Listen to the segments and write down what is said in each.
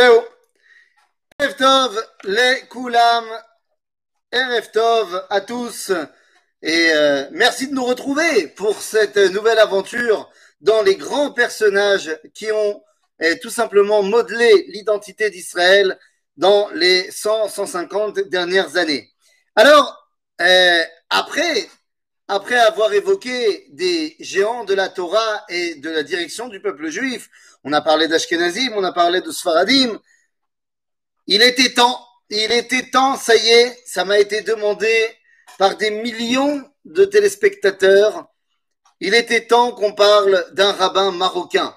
Zéo. Erev les Koulam. Erev à tous. Et euh, merci de nous retrouver pour cette nouvelle aventure dans les grands personnages qui ont euh, tout simplement modelé l'identité d'Israël dans les 100, 150 dernières années. Alors, euh, après, après avoir évoqué des géants de la Torah et de la direction du peuple juif, on a parlé d'Ashkenazim, on a parlé de Sfaradim, il était temps, il était temps, ça y est, ça m'a été demandé par des millions de téléspectateurs. Il était temps qu'on parle d'un rabbin marocain.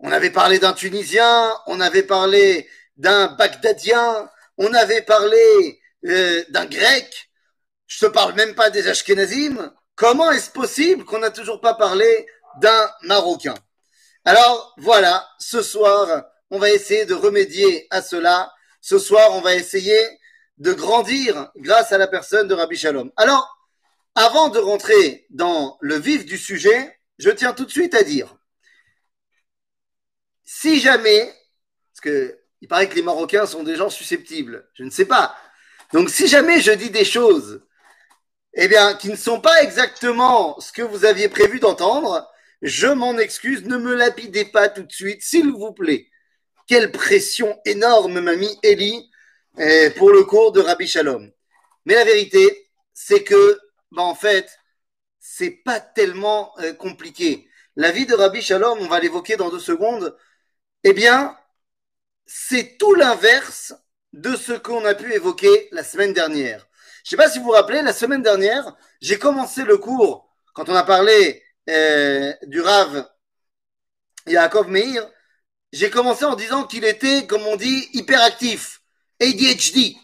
On avait parlé d'un Tunisien, on avait parlé d'un Bagdadien, on avait parlé euh, d'un Grec. Je te parle même pas des Ashkenazim. Comment est-ce possible qu'on n'a toujours pas parlé d'un Marocain? Alors voilà, ce soir, on va essayer de remédier à cela. Ce soir, on va essayer de grandir grâce à la personne de Rabbi Shalom. Alors, avant de rentrer dans le vif du sujet, je tiens tout de suite à dire, si jamais, parce que il paraît que les Marocains sont des gens susceptibles, je ne sais pas. Donc, si jamais je dis des choses, eh bien, qui ne sont pas exactement ce que vous aviez prévu d'entendre, je m'en excuse, ne me lapidez pas tout de suite, s'il vous plaît. Quelle pression énorme m'a mis Eli eh, pour le cours de Rabbi Shalom. Mais la vérité, c'est que, bah, en fait, c'est pas tellement euh, compliqué. La vie de Rabbi Shalom, on va l'évoquer dans deux secondes, eh bien, c'est tout l'inverse de ce qu'on a pu évoquer la semaine dernière. Je sais pas si vous vous rappelez, la semaine dernière, j'ai commencé le cours, quand on a parlé euh, du Rav Yaakov Meir, j'ai commencé en disant qu'il était, comme on dit, hyperactif. ADHD.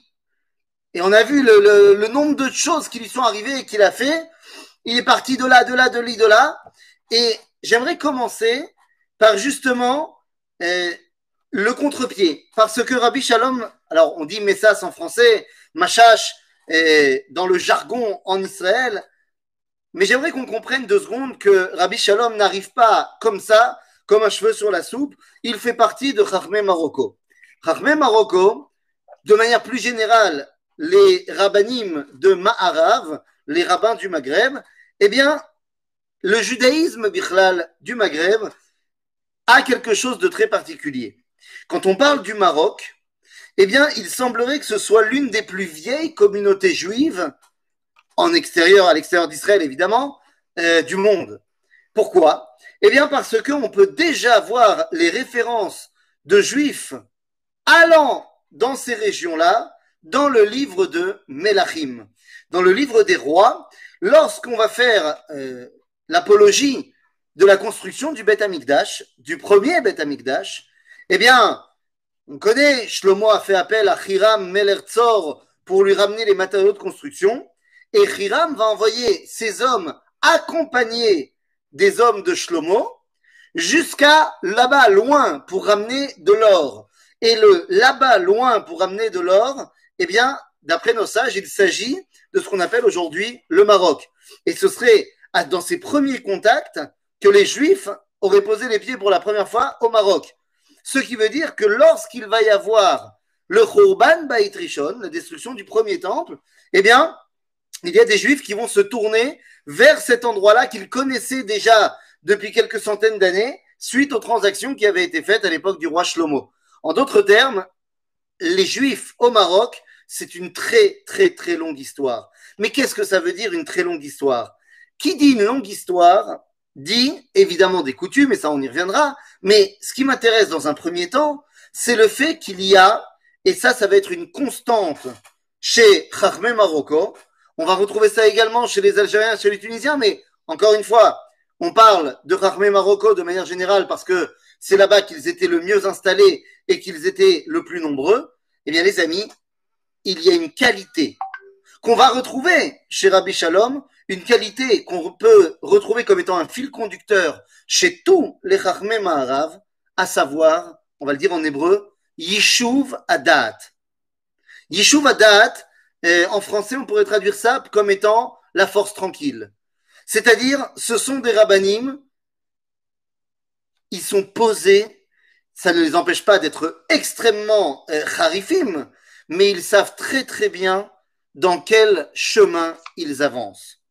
Et on a vu le, le, le nombre de choses qui lui sont arrivées et qu'il a fait. Il est parti de là, de là, de là, de là. Et j'aimerais commencer par justement euh, le contre-pied. Parce que Rabbi Shalom, alors on dit Messas en français, Machash euh, dans le jargon en Israël, mais j'aimerais qu'on comprenne deux secondes que Rabbi Shalom n'arrive pas comme ça, comme un cheveu sur la soupe. Il fait partie de Chachmé Marocco. Chachmé Marocco, de manière plus générale, les rabbinim de Ma'arav, les rabbins du Maghreb, eh bien, le judaïsme bichlal du Maghreb a quelque chose de très particulier. Quand on parle du Maroc, eh bien, il semblerait que ce soit l'une des plus vieilles communautés juives, en extérieur, à l'extérieur d'Israël évidemment, euh, du monde. Pourquoi? Eh bien, parce qu'on peut déjà voir les références de juifs allant dans ces régions-là, dans le livre de Melachim, dans le livre des rois, lorsqu'on va faire euh, l'apologie de la construction du Beth Amikdash, du premier Beth Amikdash, eh bien, on connaît, Shlomo a fait appel à Hiram Melertzor pour lui ramener les matériaux de construction, et Hiram va envoyer ses hommes accompagnés des hommes de Shlomo jusqu'à là-bas, loin, pour ramener de l'or et le là-bas, loin, pour amener de l'or, eh bien, d'après nos sages, il s'agit de ce qu'on appelle aujourd'hui le Maroc. Et ce serait dans ses premiers contacts que les Juifs auraient posé les pieds pour la première fois au Maroc. Ce qui veut dire que lorsqu'il va y avoir le Khurban Bait Rishon, la destruction du premier temple, eh bien, il y a des Juifs qui vont se tourner vers cet endroit-là qu'ils connaissaient déjà depuis quelques centaines d'années, suite aux transactions qui avaient été faites à l'époque du roi Shlomo. En d'autres termes, les Juifs au Maroc, c'est une très très très longue histoire. Mais qu'est-ce que ça veut dire une très longue histoire? Qui dit une longue histoire dit évidemment des coutumes, et ça on y reviendra, mais ce qui m'intéresse dans un premier temps, c'est le fait qu'il y a, et ça ça va être une constante chez Chachmé Marocco, on va retrouver ça également chez les Algériens, chez les Tunisiens, mais encore une fois, on parle de Chachmé Marocco de manière générale parce que c'est là-bas qu'ils étaient le mieux installés et qu'ils étaient le plus nombreux, eh bien les amis, il y a une qualité qu'on va retrouver chez Rabbi Shalom, une qualité qu'on peut retrouver comme étant un fil conducteur chez tous les Chachmé Maharav, à savoir, on va le dire en hébreu, Yishuv Adat. Yishuv Adat, euh, en français, on pourrait traduire ça comme étant la force tranquille. C'est-à-dire, ce sont des rabbinim, ils sont posés, ça ne les empêche pas d'être extrêmement euh, harifim, mais ils savent très très bien dans quel chemin ils avancent.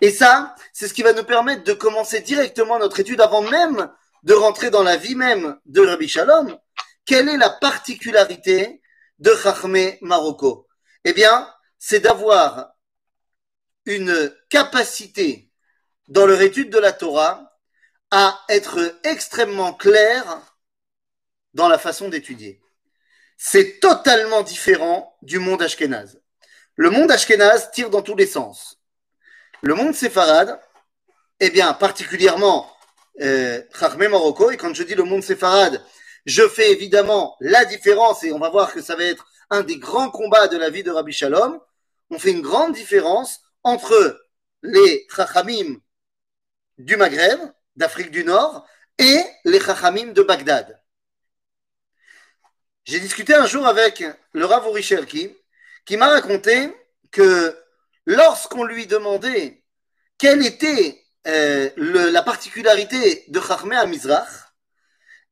Et ça, c'est ce qui va nous permettre de commencer directement notre étude avant même de rentrer dans la vie même de Rabbi Shalom. Quelle est la particularité de Chachmé Marocco? Eh bien, c'est d'avoir une capacité dans leur étude de la Torah à être extrêmement clair dans la façon d'étudier. C'est totalement différent du monde ashkénaze. Le monde ashkénaze tire dans tous les sens. Le monde séfarade, eh bien, particulièrement euh, Marocco, et quand je dis le monde séfarade, je fais évidemment la différence, et on va voir que ça va être un des grands combats de la vie de Rabbi Shalom. On fait une grande différence entre les Chachamim du Maghreb, d'Afrique du Nord, et les Chachamim de Bagdad. J'ai discuté un jour avec le Rav Orishelki, qui m'a raconté que lorsqu'on lui demandait quelle était euh, la particularité de Chachmé à Mizrach,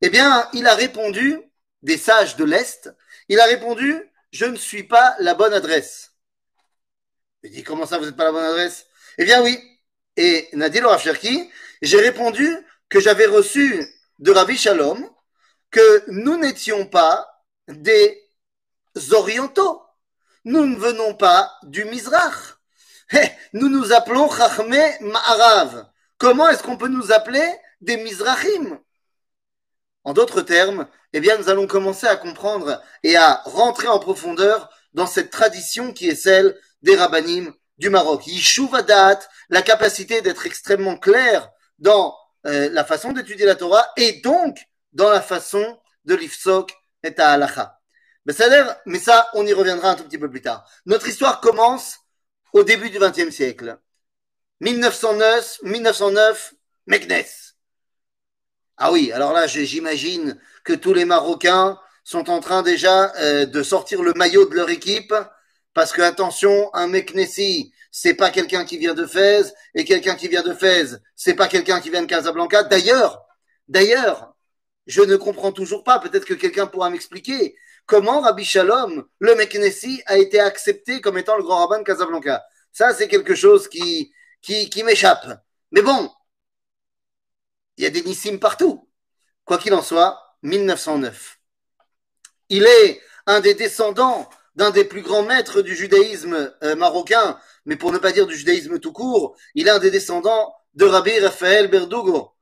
eh bien, il a répondu, des sages de l'Est, il a répondu, je ne suis pas la bonne adresse. Il dit, comment ça, vous n'êtes pas la bonne adresse? Eh bien, oui. Et Nadir Rav j'ai répondu que j'avais reçu de Rabbi Shalom que nous n'étions pas des orientaux. Nous ne venons pas du Mizrach. Nous nous appelons Chachmé Ma'arav. Comment est-ce qu'on peut nous appeler des Mizrachim? En d'autres termes, eh bien, nous allons commencer à comprendre et à rentrer en profondeur dans cette tradition qui est celle des rabbinim du Maroc. Yishuvadat, la capacité d'être extrêmement clair dans euh, la façon d'étudier la Torah et donc dans la façon de l'ifsok et à halacha. Mais ça, on y reviendra un tout petit peu plus tard. Notre histoire commence au début du XXe siècle. 1909, 1909, Meknes. Ah oui, alors là, j'imagine que tous les Marocains sont en train déjà euh, de sortir le maillot de leur équipe, parce que attention, un Meknessi, c'est pas quelqu'un qui vient de Fès, et quelqu'un qui vient de Fès, c'est pas quelqu'un qui vient de Casablanca. D'ailleurs, d'ailleurs, je ne comprends toujours pas, peut-être que quelqu'un pourra m'expliquer, comment Rabbi Shalom, le Meknessi, a été accepté comme étant le grand rabbin de Casablanca? Ça, c'est quelque chose qui, m'échappe. Mais bon, il y a des Nissim partout. Quoi qu'il en soit, 1909. Il est un des descendants d'un des plus grands maîtres du judaïsme euh, marocain, mais pour ne pas dire du judaïsme tout court, il est un des descendants de Rabbi Raphaël Berdugo.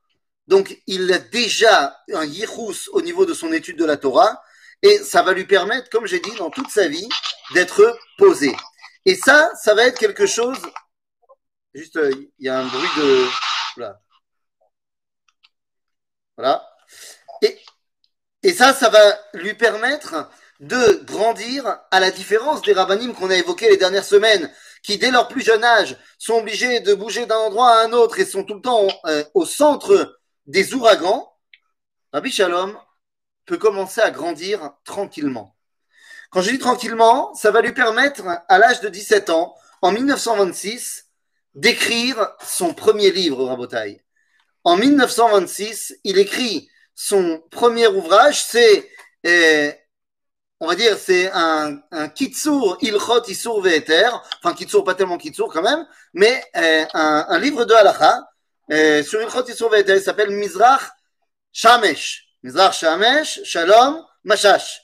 Donc, il a déjà un yichus au niveau de son étude de la Torah, et ça va lui permettre, comme j'ai dit, dans toute sa vie, d'être posé. Et ça, ça va être quelque chose. Juste, euh, il y a un bruit de. Voilà. Voilà. Et, et ça, ça va lui permettre de grandir à la différence des rabbinim qu'on a évoqués les dernières semaines, qui dès leur plus jeune âge sont obligés de bouger d'un endroit à un autre et sont tout le temps euh, au centre des ouragans. Rabbi Shalom commencer à grandir tranquillement. Quand je dis tranquillement, ça va lui permettre, à l'âge de 17 ans, en 1926, d'écrire son premier livre, Rabotaille. En 1926, il écrit son premier ouvrage, c'est, euh, on va dire, c'est un, un Kitsur Ilchot Isur Ve'eter, enfin Kitsur, pas tellement Kitsur quand même, mais euh, un, livre de halacha euh, sur Ilchot Isur Ve'eter, il s'appelle Mizrach Shamesh. Mizrach Shamesh, Shalom, Mashash.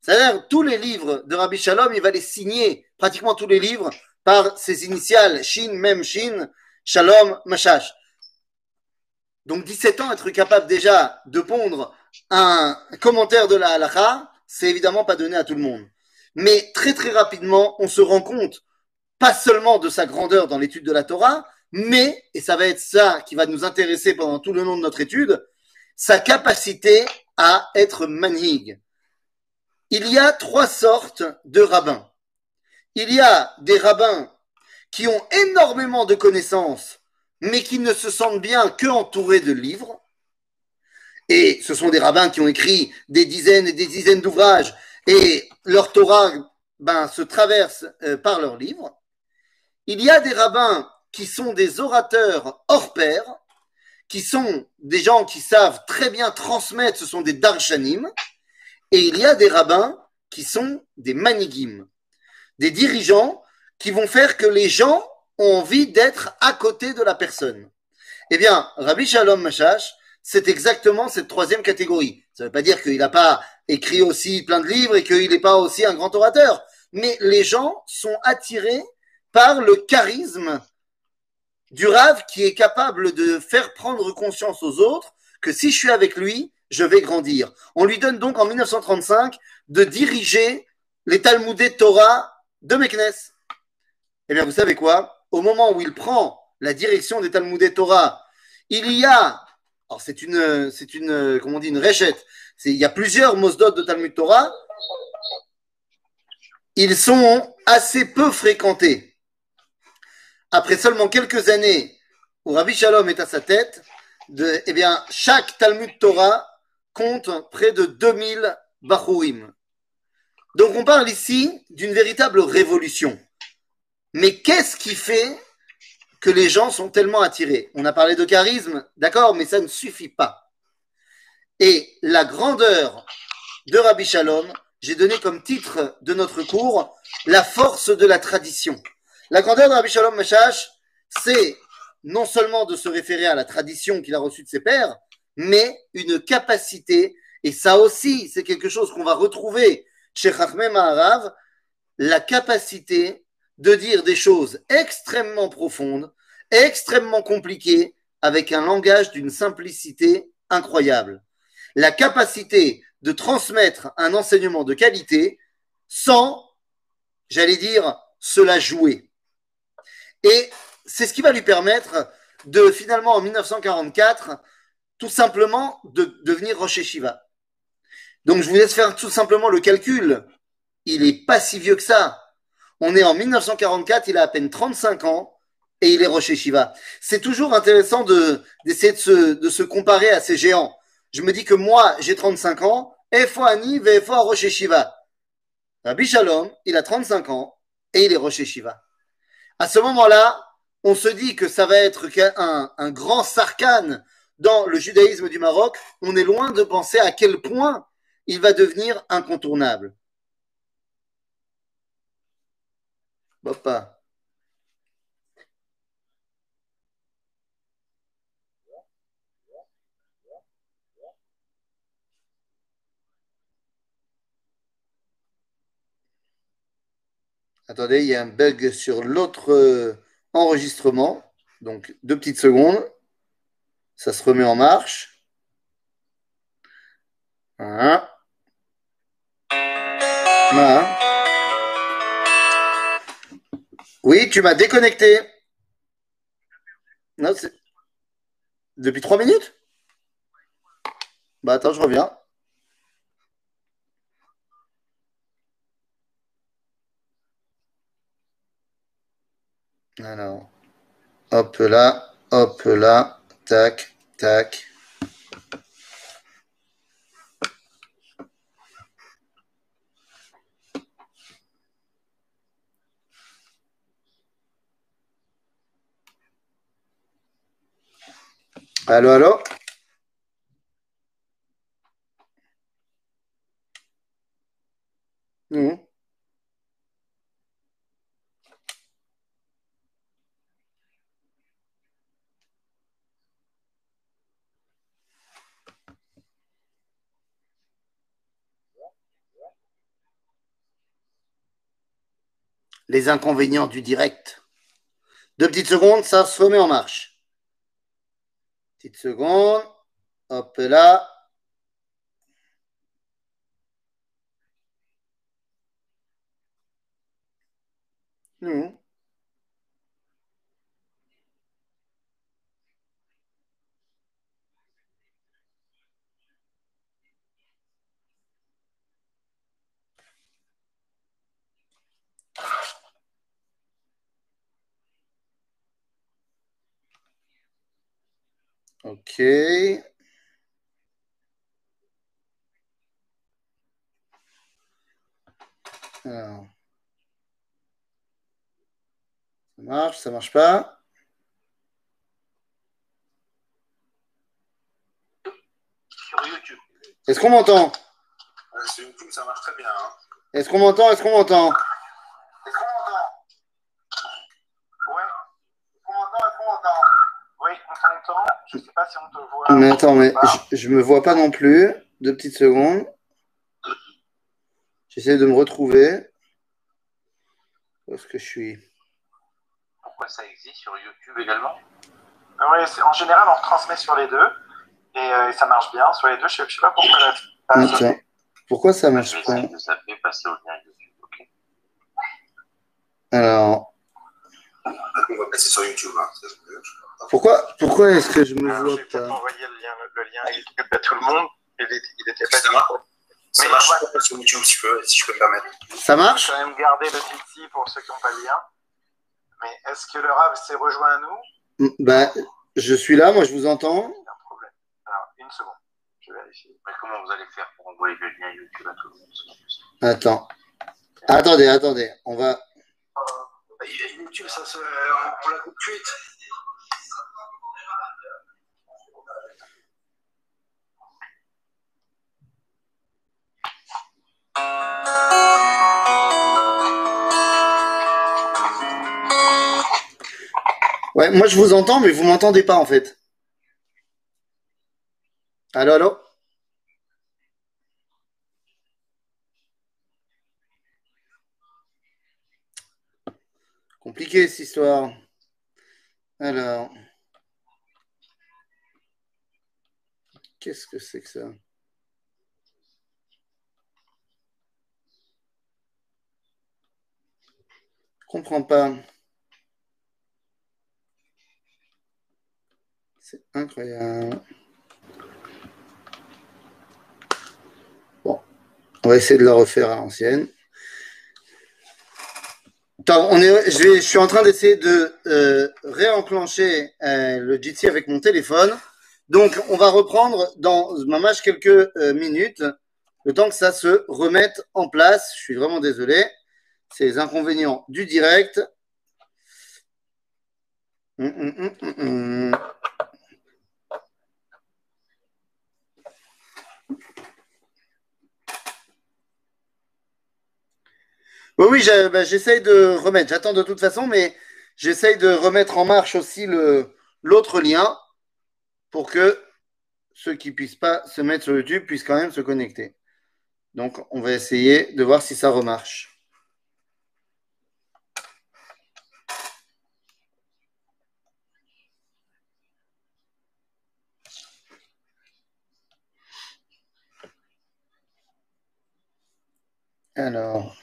C'est-à-dire, tous les livres de Rabbi Shalom, il va les signer, pratiquement tous les livres, par ses initiales, Shin, Mem, Shin, Shalom, Mashash. Donc, 17 ans, être capable déjà de pondre un commentaire de la halakha, c'est évidemment pas donné à tout le monde. Mais très très rapidement, on se rend compte, pas seulement de sa grandeur dans l'étude de la Torah, mais, et ça va être ça qui va nous intéresser pendant tout le long de notre étude, sa capacité à être manhig, il y a trois sortes de rabbins. Il y a des rabbins qui ont énormément de connaissances, mais qui ne se sentent bien que entourés de livres. Et ce sont des rabbins qui ont écrit des dizaines et des dizaines d'ouvrages, et leur Torah ben, se traverse euh, par leurs livres. Il y a des rabbins qui sont des orateurs hors pair, qui sont des gens qui savent très bien transmettre, ce sont des darshanim, et il y a des rabbins qui sont des manigim, des dirigeants qui vont faire que les gens ont envie d'être à côté de la personne. Eh bien, Rabbi Shalom Mashash, c'est exactement cette troisième catégorie. Ça ne veut pas dire qu'il n'a pas écrit aussi plein de livres et qu'il n'est pas aussi un grand orateur, mais les gens sont attirés par le charisme du Rav qui est capable de faire prendre conscience aux autres que si je suis avec lui, je vais grandir. On lui donne donc en 1935 de diriger les Talmudés Torah de Meknes. Eh bien, vous savez quoi? Au moment où il prend la direction des Talmudés Torah, il y a, alors c'est une, c'est une, comment on dit, une réchette. Il y a plusieurs Mosdot de Talmud Torah. Ils sont assez peu fréquentés après seulement quelques années où Rabbi Shalom est à sa tête, eh bien, chaque Talmud Torah compte près de 2000 Bachurim. Donc on parle ici d'une véritable révolution. Mais qu'est-ce qui fait que les gens sont tellement attirés? On a parlé de charisme, d'accord, mais ça ne suffit pas. Et la grandeur de Rabbi Shalom, j'ai donné comme titre de notre cours la force de la tradition. La grandeur de Rabbi Shalom c'est non seulement de se référer à la tradition qu'il a reçue de ses pères, mais une capacité, et ça aussi, c'est quelque chose qu'on va retrouver chez Chachmé Maharav, la capacité de dire des choses extrêmement profondes, extrêmement compliquées, avec un langage d'une simplicité incroyable. La capacité de transmettre un enseignement de qualité sans, j'allais dire, se la jouer. Et c'est ce qui va lui permettre de finalement en 1944 tout simplement de devenir Rocher Shiva. Donc je vous laisse faire tout simplement le calcul. Il n'est pas si vieux que ça. On est en 1944, il a à peine 35 ans et il est Rocher Shiva. C'est toujours intéressant d'essayer de, se, comparer à ces géants. Je me dis que moi, j'ai 35 ans, et Ani, fois Rocher Shiva. Rabbi Shalom, il a 35 ans et il est Rocher Shiva. À ce moment-là, on se dit que ça va être un, grand sarkane dans le judaïsme du Maroc. On est loin de penser à quel point il va devenir incontournable. Papa. Attendez, il y a un bug sur l'autre euh, enregistrement. Donc, deux petites secondes. Ça se remet en marche. Voilà. Oui, tu m'as déconnecté. Depuis trois minutes? Bah attends, je reviens. Alors, hop là, hop là, tac, tac. Allô, allô? Mmh. Les inconvénients du direct. Deux petites secondes, ça se remet en marche. Petite seconde. Hop là. Nous. OK. Alors. Ça marche, ça marche pas. Est-ce qu'on m'entend? Euh, c'est une YouTube, ça marche très bien. Hein. Est-ce qu'on m'entend? Est-ce qu'on m'entend? Je ne sais pas si on te voit. Mais attends, mais je, ne me vois pas non plus. Deux petites secondes. J'essaie de me retrouver. Où est-ce que je suis? Pourquoi ça existe sur YouTube également? Oui, en général, on retransmet sur les deux. Et, euh, ça marche bien sur les deux. Je ne sais pas pourquoi. Pourquoi ça marche pas? passer au lien YouTube. ok Alors. On va passer sur YouTube. Hein. Pourquoi, pourquoi est-ce que je me vois pas J'ai envoyé le lien, le lien YouTube à tout le monde. Il n'était pas ça marche, ça marche pas sur YouTube si, peux, si je peux me permettre. Ça marche Je vais quand même garder le Jitsi pour ceux qui n'ont pas le lien. Mais est-ce que le Rav s'est rejoint à nous bah, Je suis là, moi je vous entends. Il y a un problème. Alors, une seconde. Je vais vérifier. Mais comment vous allez faire pour envoyer le lien YouTube à tout le monde Attends. Attendez, attendez. On va. YouTube, ça se... on la coupe cuite. Ouais, moi je vous entends, mais vous m'entendez pas en fait. Allô, allô? Compliqué cette histoire. Alors. Qu'est-ce que c'est que ça? Comprends pas. C'est incroyable. Bon, on va essayer de la refaire à l'ancienne. On est, je, suis en train d'essayer de euh, réenclencher euh, le Jitsi avec mon téléphone. Donc, on va reprendre dans match quelques euh, minutes, le temps que ça se remette en place. Je suis vraiment désolé. Les inconvénients du direct. Hum, hum, hum, oui, oui, bah, j'essaye de remettre. J'attends de toute façon, mais j'essaye de remettre en marche aussi l'autre lien pour que ceux qui ne puissent pas se mettre sur YouTube puissent quand même se connecter. Donc, on va essayer de voir si ça remarche. Alors.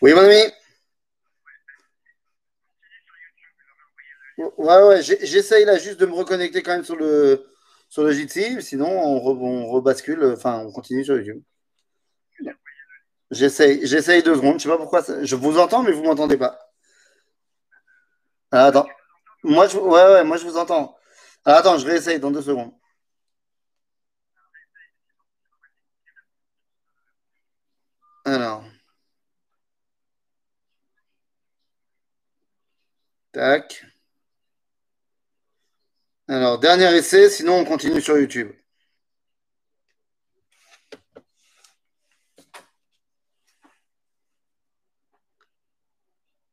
Oui, mon ami. Ouais, ouais, j'essaye là juste de me reconnecter quand même sur le, sur le Jitsi, sinon on, rebascule, enfin on continue sur YouTube. J'essaye, j'essaye deux secondes, je sais pas pourquoi, je vous entends mais vous m'entendez pas. Ah, attends, moi je, ouais, ouais, moi je vous entends. Ah, attends, je réessaye dans deux secondes. Alors. Tac. Alors, dernier essai, sinon on continue sur YouTube.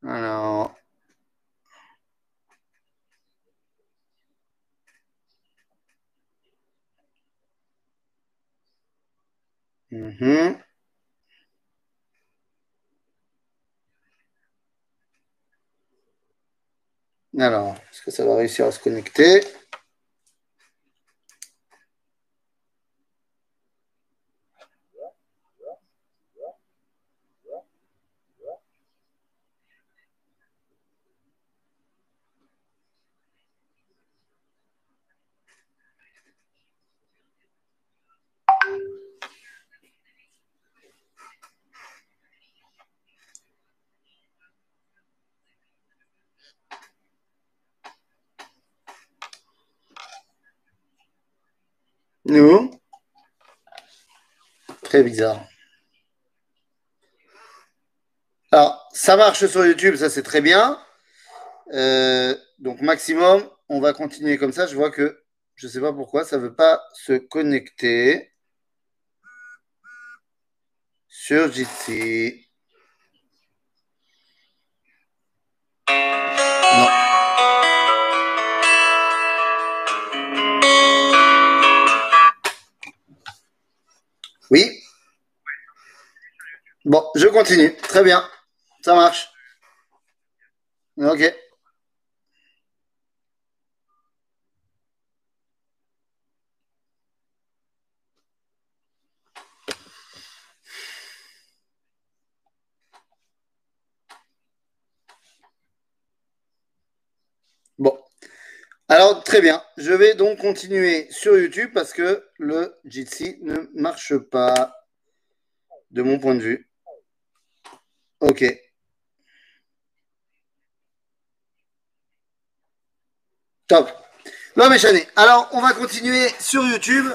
Alors. Mhm. Alors, est-ce que ça va réussir à se connecter? Nous Très bizarre. Alors, ça marche sur YouTube, ça c'est très bien. Euh, donc maximum, on va continuer comme ça. Je vois que je ne sais pas pourquoi ça ne veut pas se connecter sur Jitsi. Bon, je continue. Très bien. Ça marche. Ok. Bon. Alors, très bien. Je vais donc continuer sur YouTube parce que le Jitsi ne marche pas de mon point de vue. Ok. Top. Non, mais Chané. Alors, on va continuer sur YouTube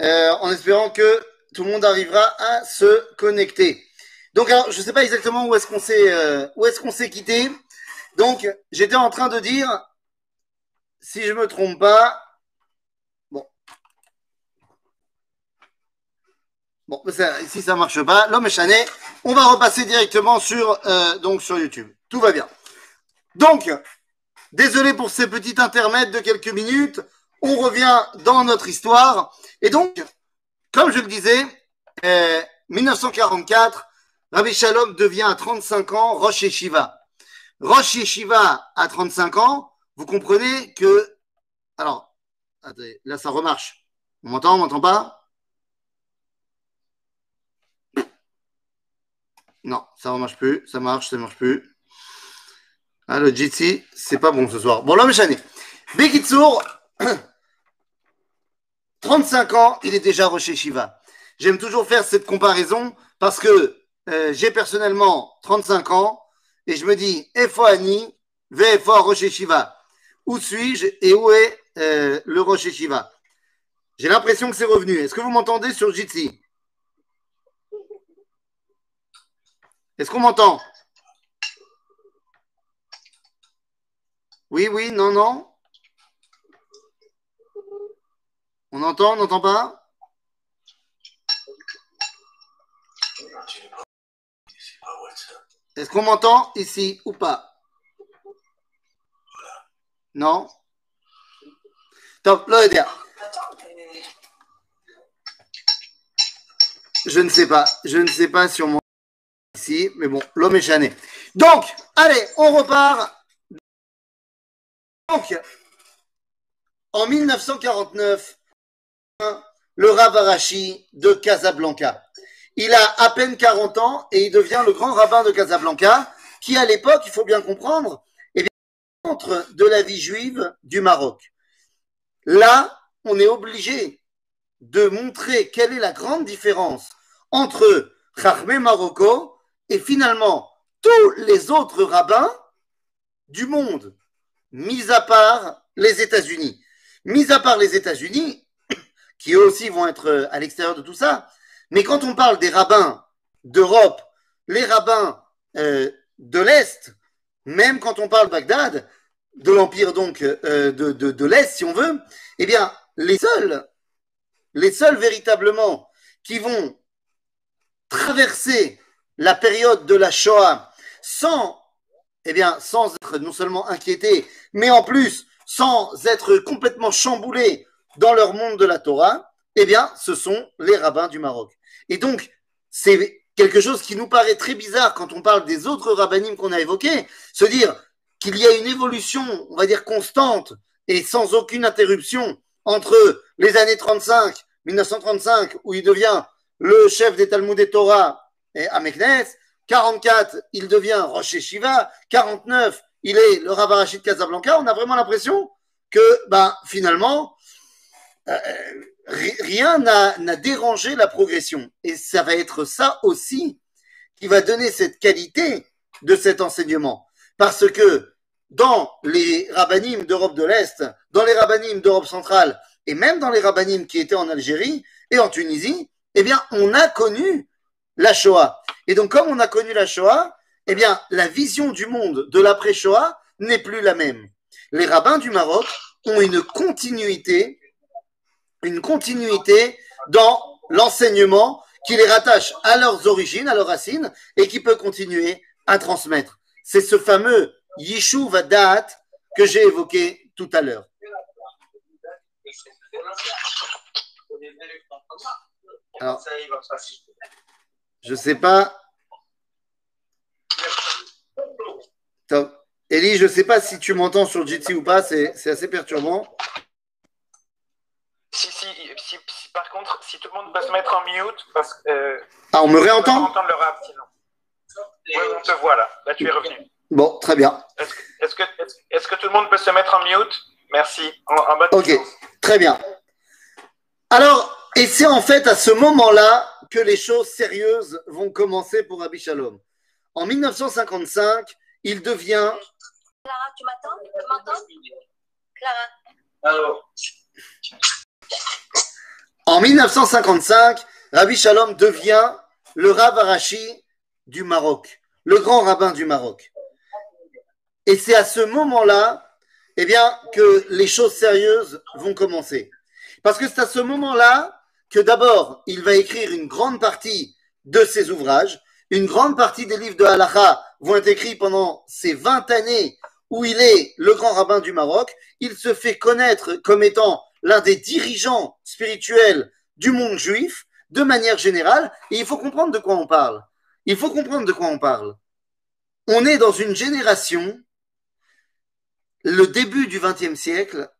euh, en espérant que tout le monde arrivera à se connecter. Donc, alors, je ne sais pas exactement où est-ce qu'on s'est euh, est-ce quitté. Donc, j'étais en train de dire, si je me trompe pas, bon, bon, si ça marche pas, l'homme chané. On va repasser directement sur euh, donc sur YouTube. Tout va bien. Donc, désolé pour ces petits intermèdes de quelques minutes. On revient dans notre histoire. Et donc, comme je le disais, euh, 1944, Rabbi Shalom devient à 35 ans Rosh Shiva. Rosh Yeshiva à 35 ans, vous comprenez que. Alors, attendez, là ça remarche. On m'entend, on m'entend pas? Non, ça ne marche plus, ça marche, ça ne marche plus. Ah, le Jitsi, c'est pas bon ce soir. Bon, l'homme chané. Bekitsour, 35 ans, il est déjà Rosh Yeshiva. J'aime toujours faire cette comparaison parce que euh, j'ai personnellement 35 ans et je me dis, Ani, Vefo Rosh Shiva. Où suis-je et où est euh, le Rosh Shiva? J'ai l'impression que c'est revenu. Est-ce que vous m'entendez sur Jitsi? Est-ce qu'on m'entend? Oui, oui, non, non. On entend, on n'entend pas? Est-ce qu'on m'entend ici ou pas? Non? Top, Je ne sais pas. Je ne sais pas si on ici, mais bon, l'homme est chané. Donc, allez, on repart. Donc, en 1949, le Rav Arashi de Casablanca. Il a à peine 40 ans et il devient le grand rabbin de Casablanca, qui à l'époque, il faut bien comprendre, est contre de la vie juive du Maroc. Là, on est obligé de montrer quelle est la grande différence entre Chachmé Marocco et finalement tous les autres rabbins du monde, mis à part les États-Unis. Mis à part les États-Unis, qui eux aussi vont être à l'extérieur de tout ça, mais quand on parle des rabbins d'Europe, les rabbins euh, de l'Est, même quand on parle Bagdad, de l'empire donc euh, de, de, de l'Est, si on veut, eh bien, les seuls, les seuls véritablement qui vont traverser la période de la Shoah sans, eh sans être non seulement inquiétés, mais en plus sans être complètement chamboulés dans leur monde de la Torah, eh bien, ce sont les rabbins du Maroc. Et donc, c'est quelque chose qui nous paraît très bizarre quand on parle des autres rabbinim qu'on a évoqués, se dire qu'il y a une évolution, on va dire constante et sans aucune interruption entre les années 35, 1935, où il devient le chef des Talmud et Torah à Meknes, 44, il devient Rocher Shiva, 49, il est le Rabbarachi de Casablanca, on a vraiment l'impression que ben, finalement, euh, rien n'a dérangé la progression. Et ça va être ça aussi qui va donner cette qualité de cet enseignement. Parce que dans les rabbinim d'Europe de l'Est, dans les rabbinim d'Europe centrale, et même dans les rabbinim qui étaient en Algérie et en Tunisie, eh bien, on a connu la Shoah. Et donc, comme on a connu la Shoah, eh bien, la vision du monde de l'après-Shoah n'est plus la même. Les rabbins du Maroc ont une continuité, une continuité dans l'enseignement qui les rattache à leurs origines, à leurs racines, et qui peut continuer à transmettre. C'est ce fameux Yishuv Vadat que j'ai évoqué tout à l'heure. Je sais pas. Top. Elie, je sais pas si tu m'entends sur Jitsi ou pas, c'est assez perturbant. Si, si, si, par contre, si tout le monde peut se mettre en mute, parce que. Euh, ah, on me réentend On entendre le rap sinon. Oui, on te voit là. Là, tu es revenu. Bon, très bien. Est-ce que, est que, tout le monde peut se mettre en mute? Merci. En, en ok, très bien. Alors, et c'est en fait à ce moment-là que les choses sérieuses vont commencer pour Rabbi Shalom. En 1955, il devient. Clara, tu m'attends? Tu m'entends? Clara. Alors. En 1955, Rabbi Shalom devient le Rav Arashi du Maroc, le grand rabbin du Maroc. Et c'est à ce moment-là, eh bien, que les choses sérieuses vont commencer. Parce que c'est à ce moment-là que d'abord, il va écrire une grande partie de ses ouvrages. Une grande partie des livres de Halacha vont être écrits pendant ces 20 années où il est le grand rabbin du Maroc. Il se fait connaître comme étant l'un des dirigeants spirituels du monde juif de manière générale. Et il faut comprendre de quoi on parle. Il faut comprendre de quoi on parle. On est dans une génération, le début du XXe siècle,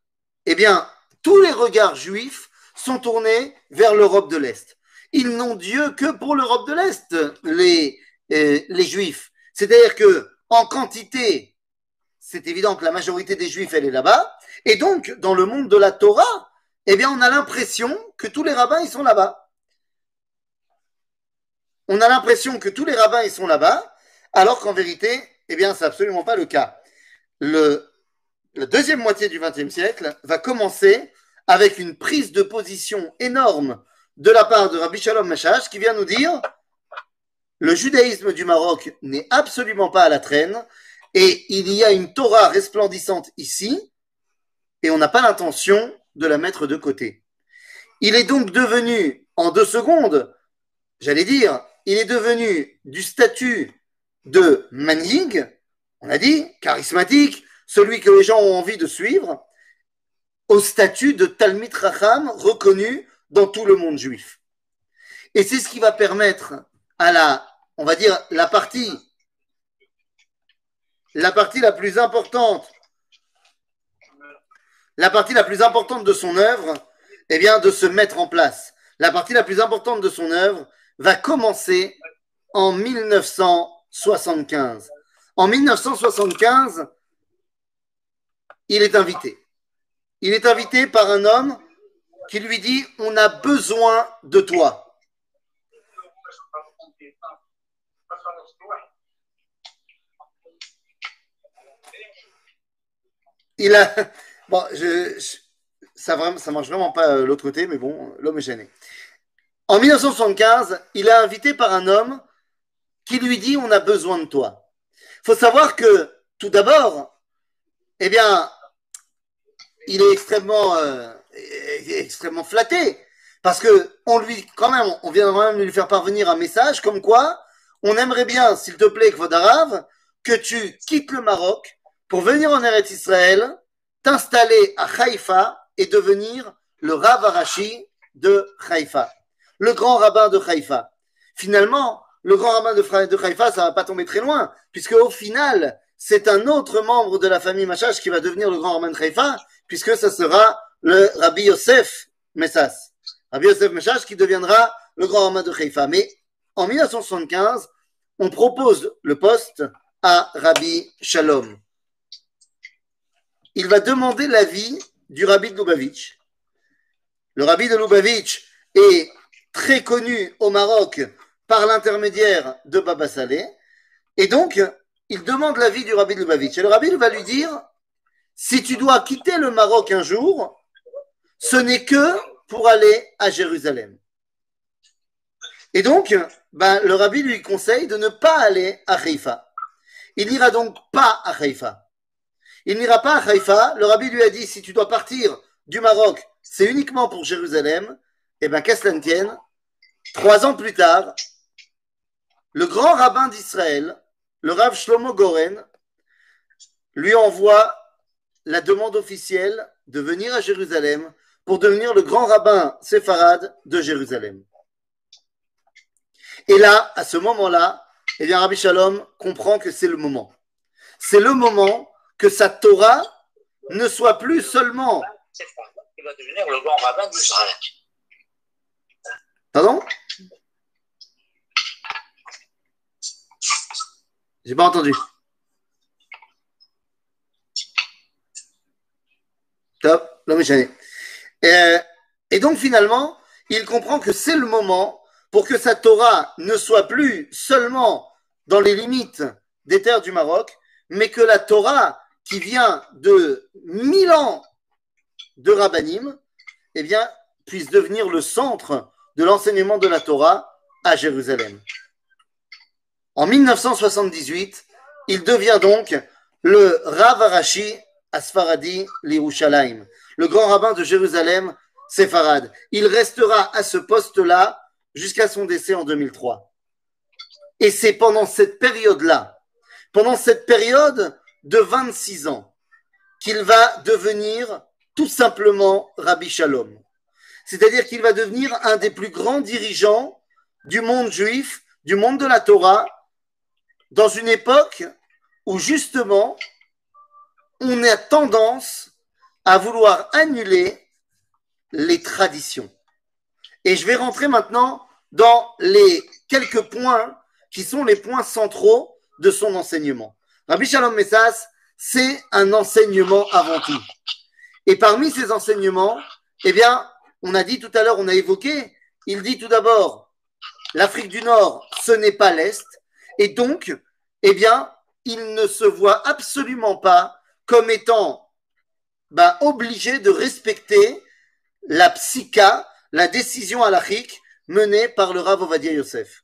eh bien, tous les regards juifs sont tournés vers l'Europe de l'Est. Ils n'ont Dieu que pour l'Europe de l'Est, les, euh, les juifs. C'est-à-dire que, en quantité, c'est évident que la majorité des juifs, elle est là-bas. Et donc, dans le monde de la Torah, eh bien, on a l'impression que tous les rabbins, ils sont là-bas. On a l'impression que tous les rabbins, ils sont là-bas, alors qu'en vérité, eh bien, c'est absolument pas le cas. Le, la deuxième moitié du XXe siècle va commencer avec une prise de position énorme de la part de Rabbi Shalom Machash qui vient nous dire le judaïsme du Maroc n'est absolument pas à la traîne et il y a une Torah resplendissante ici et on n'a pas l'intention de la mettre de côté. Il est donc devenu, en deux secondes, j'allais dire, il est devenu du statut de manhig, on a dit, charismatique, celui que les gens ont envie de suivre, au statut de Talmid Racham reconnu dans tout le monde juif. Et c'est ce qui va permettre à la, on va dire, la partie, la partie la plus importante, la partie la plus importante de son œuvre, eh bien, de se mettre en place. La partie la plus importante de son œuvre va commencer en 1975. En 1975, il est invité. Il est invité par un homme qui lui dit On a besoin de toi. Il a. Bon, ça, ne ça marche vraiment pas euh, l'autre côté, mais bon, l'homme est gêné. En 1975, il est invité par un homme qui lui dit On a besoin de toi. Il faut savoir que, tout d'abord, eh bien, il est extrêmement, euh, extrêmement flatté. Parce que on lui, quand même, on vient même lui faire parvenir un message comme quoi on aimerait bien, s'il te plaît, Kvodarav, que tu quittes le Maroc pour venir en Eretz Israël, t'installer à Haïfa et devenir le Rav Arashi de Haïfa, le grand rabbin de Haïfa. Finalement, le grand rabbin de, de Haïfa, ça va pas tomber très loin, puisque au final, c'est un autre membre de la famille Machash qui va devenir le grand rabbin de Haïfa, puisque ce sera le Rabbi Yosef Messas. Rabbi Yosef Messas qui deviendra le grand rabbin de Haïfa. Mais en 1975, on propose le poste à Rabbi Shalom. Il va demander l'avis du Rabbi de Lubavitch. Le Rabbi de Lubavitch est très connu au Maroc par l'intermédiaire de Baba Saleh. Et donc, il demande l'avis du Rabbi de Lubavitch. Et le Rabbi va lui dire si tu dois quitter le Maroc un jour, ce n'est que pour aller à Jérusalem. Et donc, ben, le rabbi lui conseille de ne pas aller à Haïfa. Il n'ira donc pas à Haïfa. Il n'ira pas à Haïfa. Le rabbi lui a dit, si tu dois partir du Maroc, c'est uniquement pour Jérusalem. Eh bien, qu'à cela ne tienne, trois ans plus tard, le grand rabbin d'Israël, le Rav Shlomo Goren, lui envoie la demande officielle de venir à Jérusalem pour devenir le grand rabbin séfarade de Jérusalem. Et là, à ce moment-là, eh bien, Rabbi Shalom comprend que c'est le moment. C'est le moment que sa Torah ne soit plus seulement. Il va devenir le grand rabbin. Pardon? J'ai pas entendu. Top, et, et donc finalement, il comprend que c'est le moment pour que sa Torah ne soit plus seulement dans les limites des terres du Maroc, mais que la Torah qui vient de mille ans de Rabbanim, eh bien, puisse devenir le centre de l'enseignement de la Torah à Jérusalem. En 1978, il devient donc le Rav Arashi Asfaradi Lirushalayim, le grand rabbin de Jérusalem, Séfarad. Il restera à ce poste-là jusqu'à son décès en 2003. Et c'est pendant cette période-là, pendant cette période de 26 ans, qu'il va devenir tout simplement Rabbi Shalom. C'est-à-dire qu'il va devenir un des plus grands dirigeants du monde juif, du monde de la Torah, dans une époque où justement on a tendance à vouloir annuler les traditions. Et je vais rentrer maintenant dans les quelques points qui sont les points centraux de son enseignement. Rabbi Shalom Messas, c'est un enseignement avant tout. Et parmi ces enseignements, eh bien, on a dit tout à l'heure, on a évoqué, il dit tout d'abord, l'Afrique du Nord, ce n'est pas l'Est, et donc, eh bien, il ne se voit absolument pas comme étant bah, obligé de respecter la psycha, la décision halachique menée par le Rav Ovadia Yosef.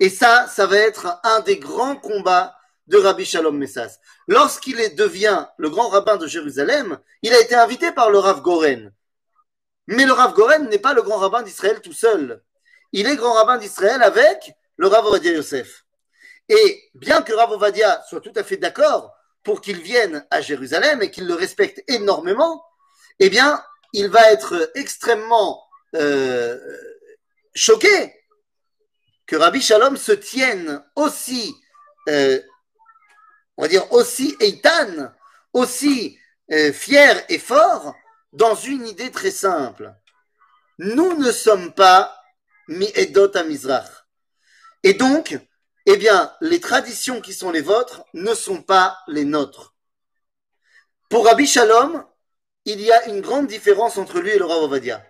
Et ça, ça va être un des grands combats de Rabbi Shalom Messas. Lorsqu'il devient le grand rabbin de Jérusalem, il a été invité par le Rav Goren. Mais le Rav Goren n'est pas le grand rabbin d'Israël tout seul. Il est grand rabbin d'Israël avec le Rav Ovadia Yosef. Et bien que Rav Ovadia soit tout à fait d'accord pour qu'il vienne à Jérusalem et qu'il le respecte énormément, eh bien, il va être extrêmement euh, choqué que Rabbi Shalom se tienne aussi, euh, on va dire aussi eitan, aussi euh, fier et fort dans une idée très simple. Nous ne sommes pas mi edot à Mizrach. Et donc, eh bien, les traditions qui sont les vôtres ne sont pas les nôtres. Pour Rabbi Shalom, il y a une grande différence entre lui et le Rav Ovadia.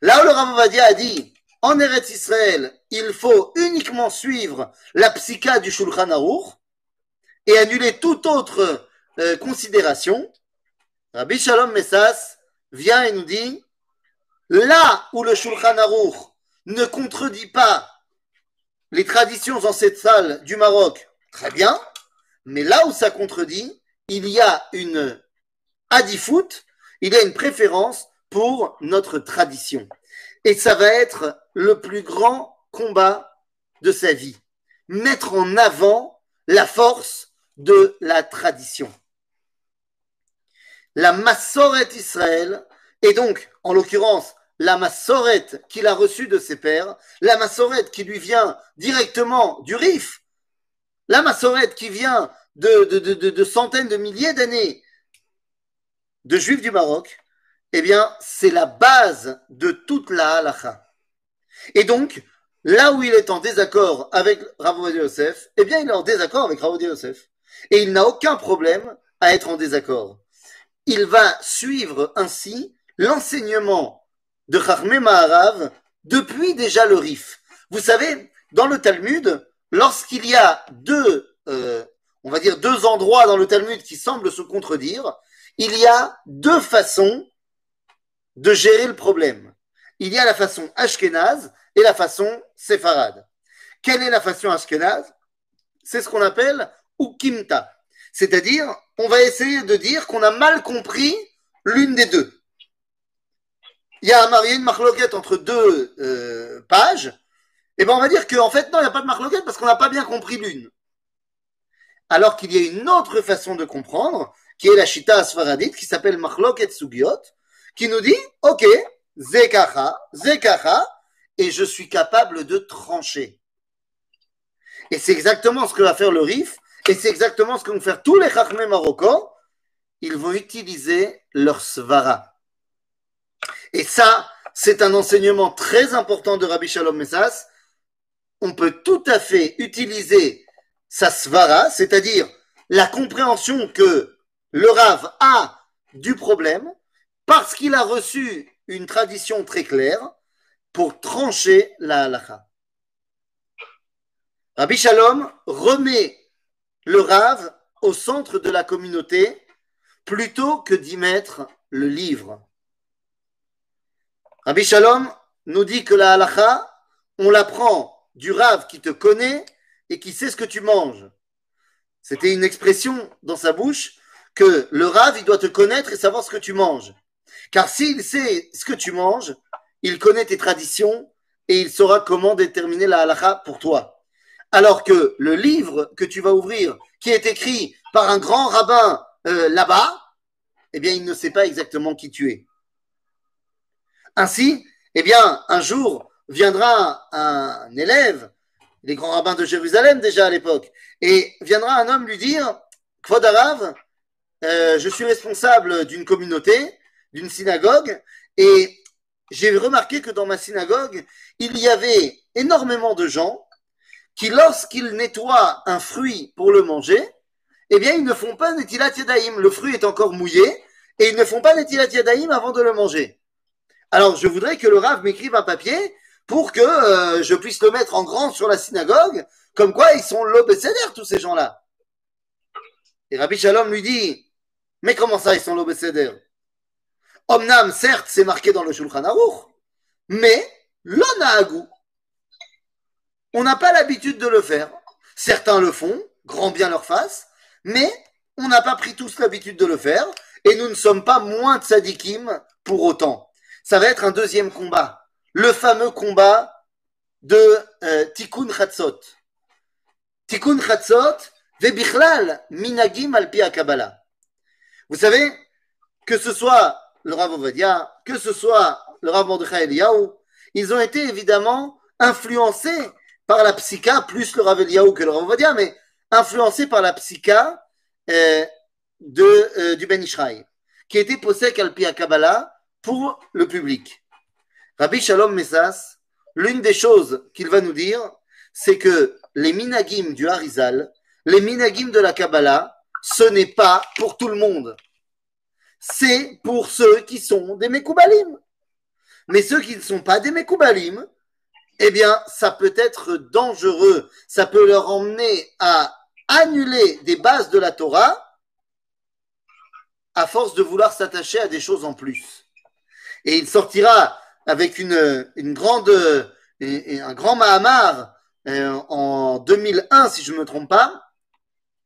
Là où le Rav Ovadia a dit, en Eretz Israël, il faut uniquement suivre la psycha du Shulchan Aruch et annuler toute autre euh, considération, Rabbi Shalom Messas vient et nous dit, là où le Shulchan Aruch ne contredit pas les traditions ancestrales du Maroc, très bien, mais là où ça contredit, il y a une adifoot, il y a une préférence pour notre tradition. Et ça va être le plus grand combat de sa vie. Mettre en avant la force de la tradition. La Massoret Israël, et donc, en l'occurrence, la massorette qu'il a reçue de ses pères, la massorette qui lui vient directement du Rif, la massorette qui vient de, centaines de milliers d'années de juifs du Maroc, eh bien, c'est la base de toute la halacha. Et donc, là où il est en désaccord avec Rav Yosef, eh bien, il est en désaccord avec Rav Yosef. Et il n'a aucun problème à être en désaccord. Il va suivre ainsi l'enseignement de Chachmé Maharav depuis déjà le Rif. Vous savez, dans le Talmud, lorsqu'il y a deux, euh, on va dire deux endroits dans le Talmud qui semblent se contredire, il y a deux façons de gérer le problème. Il y a la façon ashkénaze et la façon séfarade. Quelle est la façon ashkénaze C'est ce qu'on appelle ukimta. C'est-à-dire, on va essayer de dire qu'on a mal compris l'une des deux. Il y a une marloquette entre deux euh, pages. Et ben on va dire qu'en fait, non, il n'y a pas de marloquette parce qu'on n'a pas bien compris l'une. Alors qu'il y a une autre façon de comprendre, qui est la Shita Asfaradite, qui s'appelle Marloket Sugiot, qui nous dit, ok, Zekacha, Zekacha, et je suis capable de trancher. Et c'est exactement ce que va faire le RIF, et c'est exactement ce que vont faire tous les Chachmé marocains. Ils vont utiliser leur svara. Et ça, c'est un enseignement très important de Rabbi Shalom Messas. On peut tout à fait utiliser sa svara, c'est-à-dire la compréhension que le Rav a du problème parce qu'il a reçu une tradition très claire pour trancher la halacha. Rabbi Shalom remet le Rav au centre de la communauté plutôt que d'y mettre le livre. Rabbi Shalom nous dit que la halacha, on l'apprend du Rav qui te connaît et qui sait ce que tu manges. C'était une expression dans sa bouche que le Rav, il doit te connaître et savoir ce que tu manges. Car s'il sait ce que tu manges, il connaît tes traditions et il saura comment déterminer la halakha pour toi. Alors que le livre que tu vas ouvrir, qui est écrit par un grand rabbin euh, là-bas, eh bien, il ne sait pas exactement qui tu es. Ainsi, eh bien, un jour viendra un élève, les grands rabbins de Jérusalem déjà à l'époque, et viendra un homme lui dire, Kvodarav, euh, je suis responsable d'une communauté, d'une synagogue, et j'ai remarqué que dans ma synagogue, il y avait énormément de gens qui, lorsqu'ils nettoient un fruit pour le manger, eh bien, ils ne font pas Netilat Yadayim. Le fruit est encore mouillé et ils ne font pas Netilat Yadayim avant de le manger. Alors, je voudrais que le Rav m'écrive un papier pour que euh, je puisse le mettre en grand sur la synagogue, comme quoi ils sont l'obécédaire, tous ces gens-là. Et Rabbi Shalom lui dit, mais comment ça, ils sont l'obécédaire Omnam, certes, c'est marqué dans le Shulchan Aruch, mais l'onagou. On n'a pas l'habitude de le faire. Certains le font, grand bien leur face, mais on n'a pas pris tous l'habitude de le faire, et nous ne sommes pas moins de sadikim pour autant. Ça va être un deuxième combat, le fameux combat de euh, Tikkun Chatzot. Tikkun Chatzot, Vebichlal, Minagim al Kabbalah. Vous savez, que ce soit le Rav Ovadia, que ce soit le Rav Mordechai Eliyahu, ils ont été évidemment influencés par la psycha, plus le Rav Eliyahu que le Rav Ovadia, mais influencés par la psycha euh, de, euh, du Ben Ishraï, qui était posé al Kabbalah pour le public. Rabbi Shalom Messas, l'une des choses qu'il va nous dire, c'est que les minagim du Harizal, les minagim de la Kabbalah, ce n'est pas pour tout le monde c'est pour ceux qui sont des Mekoubalim. Mais ceux qui ne sont pas des Mekoubalim, eh bien, ça peut être dangereux. Ça peut leur emmener à annuler des bases de la Torah à force de vouloir s'attacher à des choses en plus. Et il sortira avec une, une grande, un grand Mahamar euh, en 2001, si je ne me trompe pas,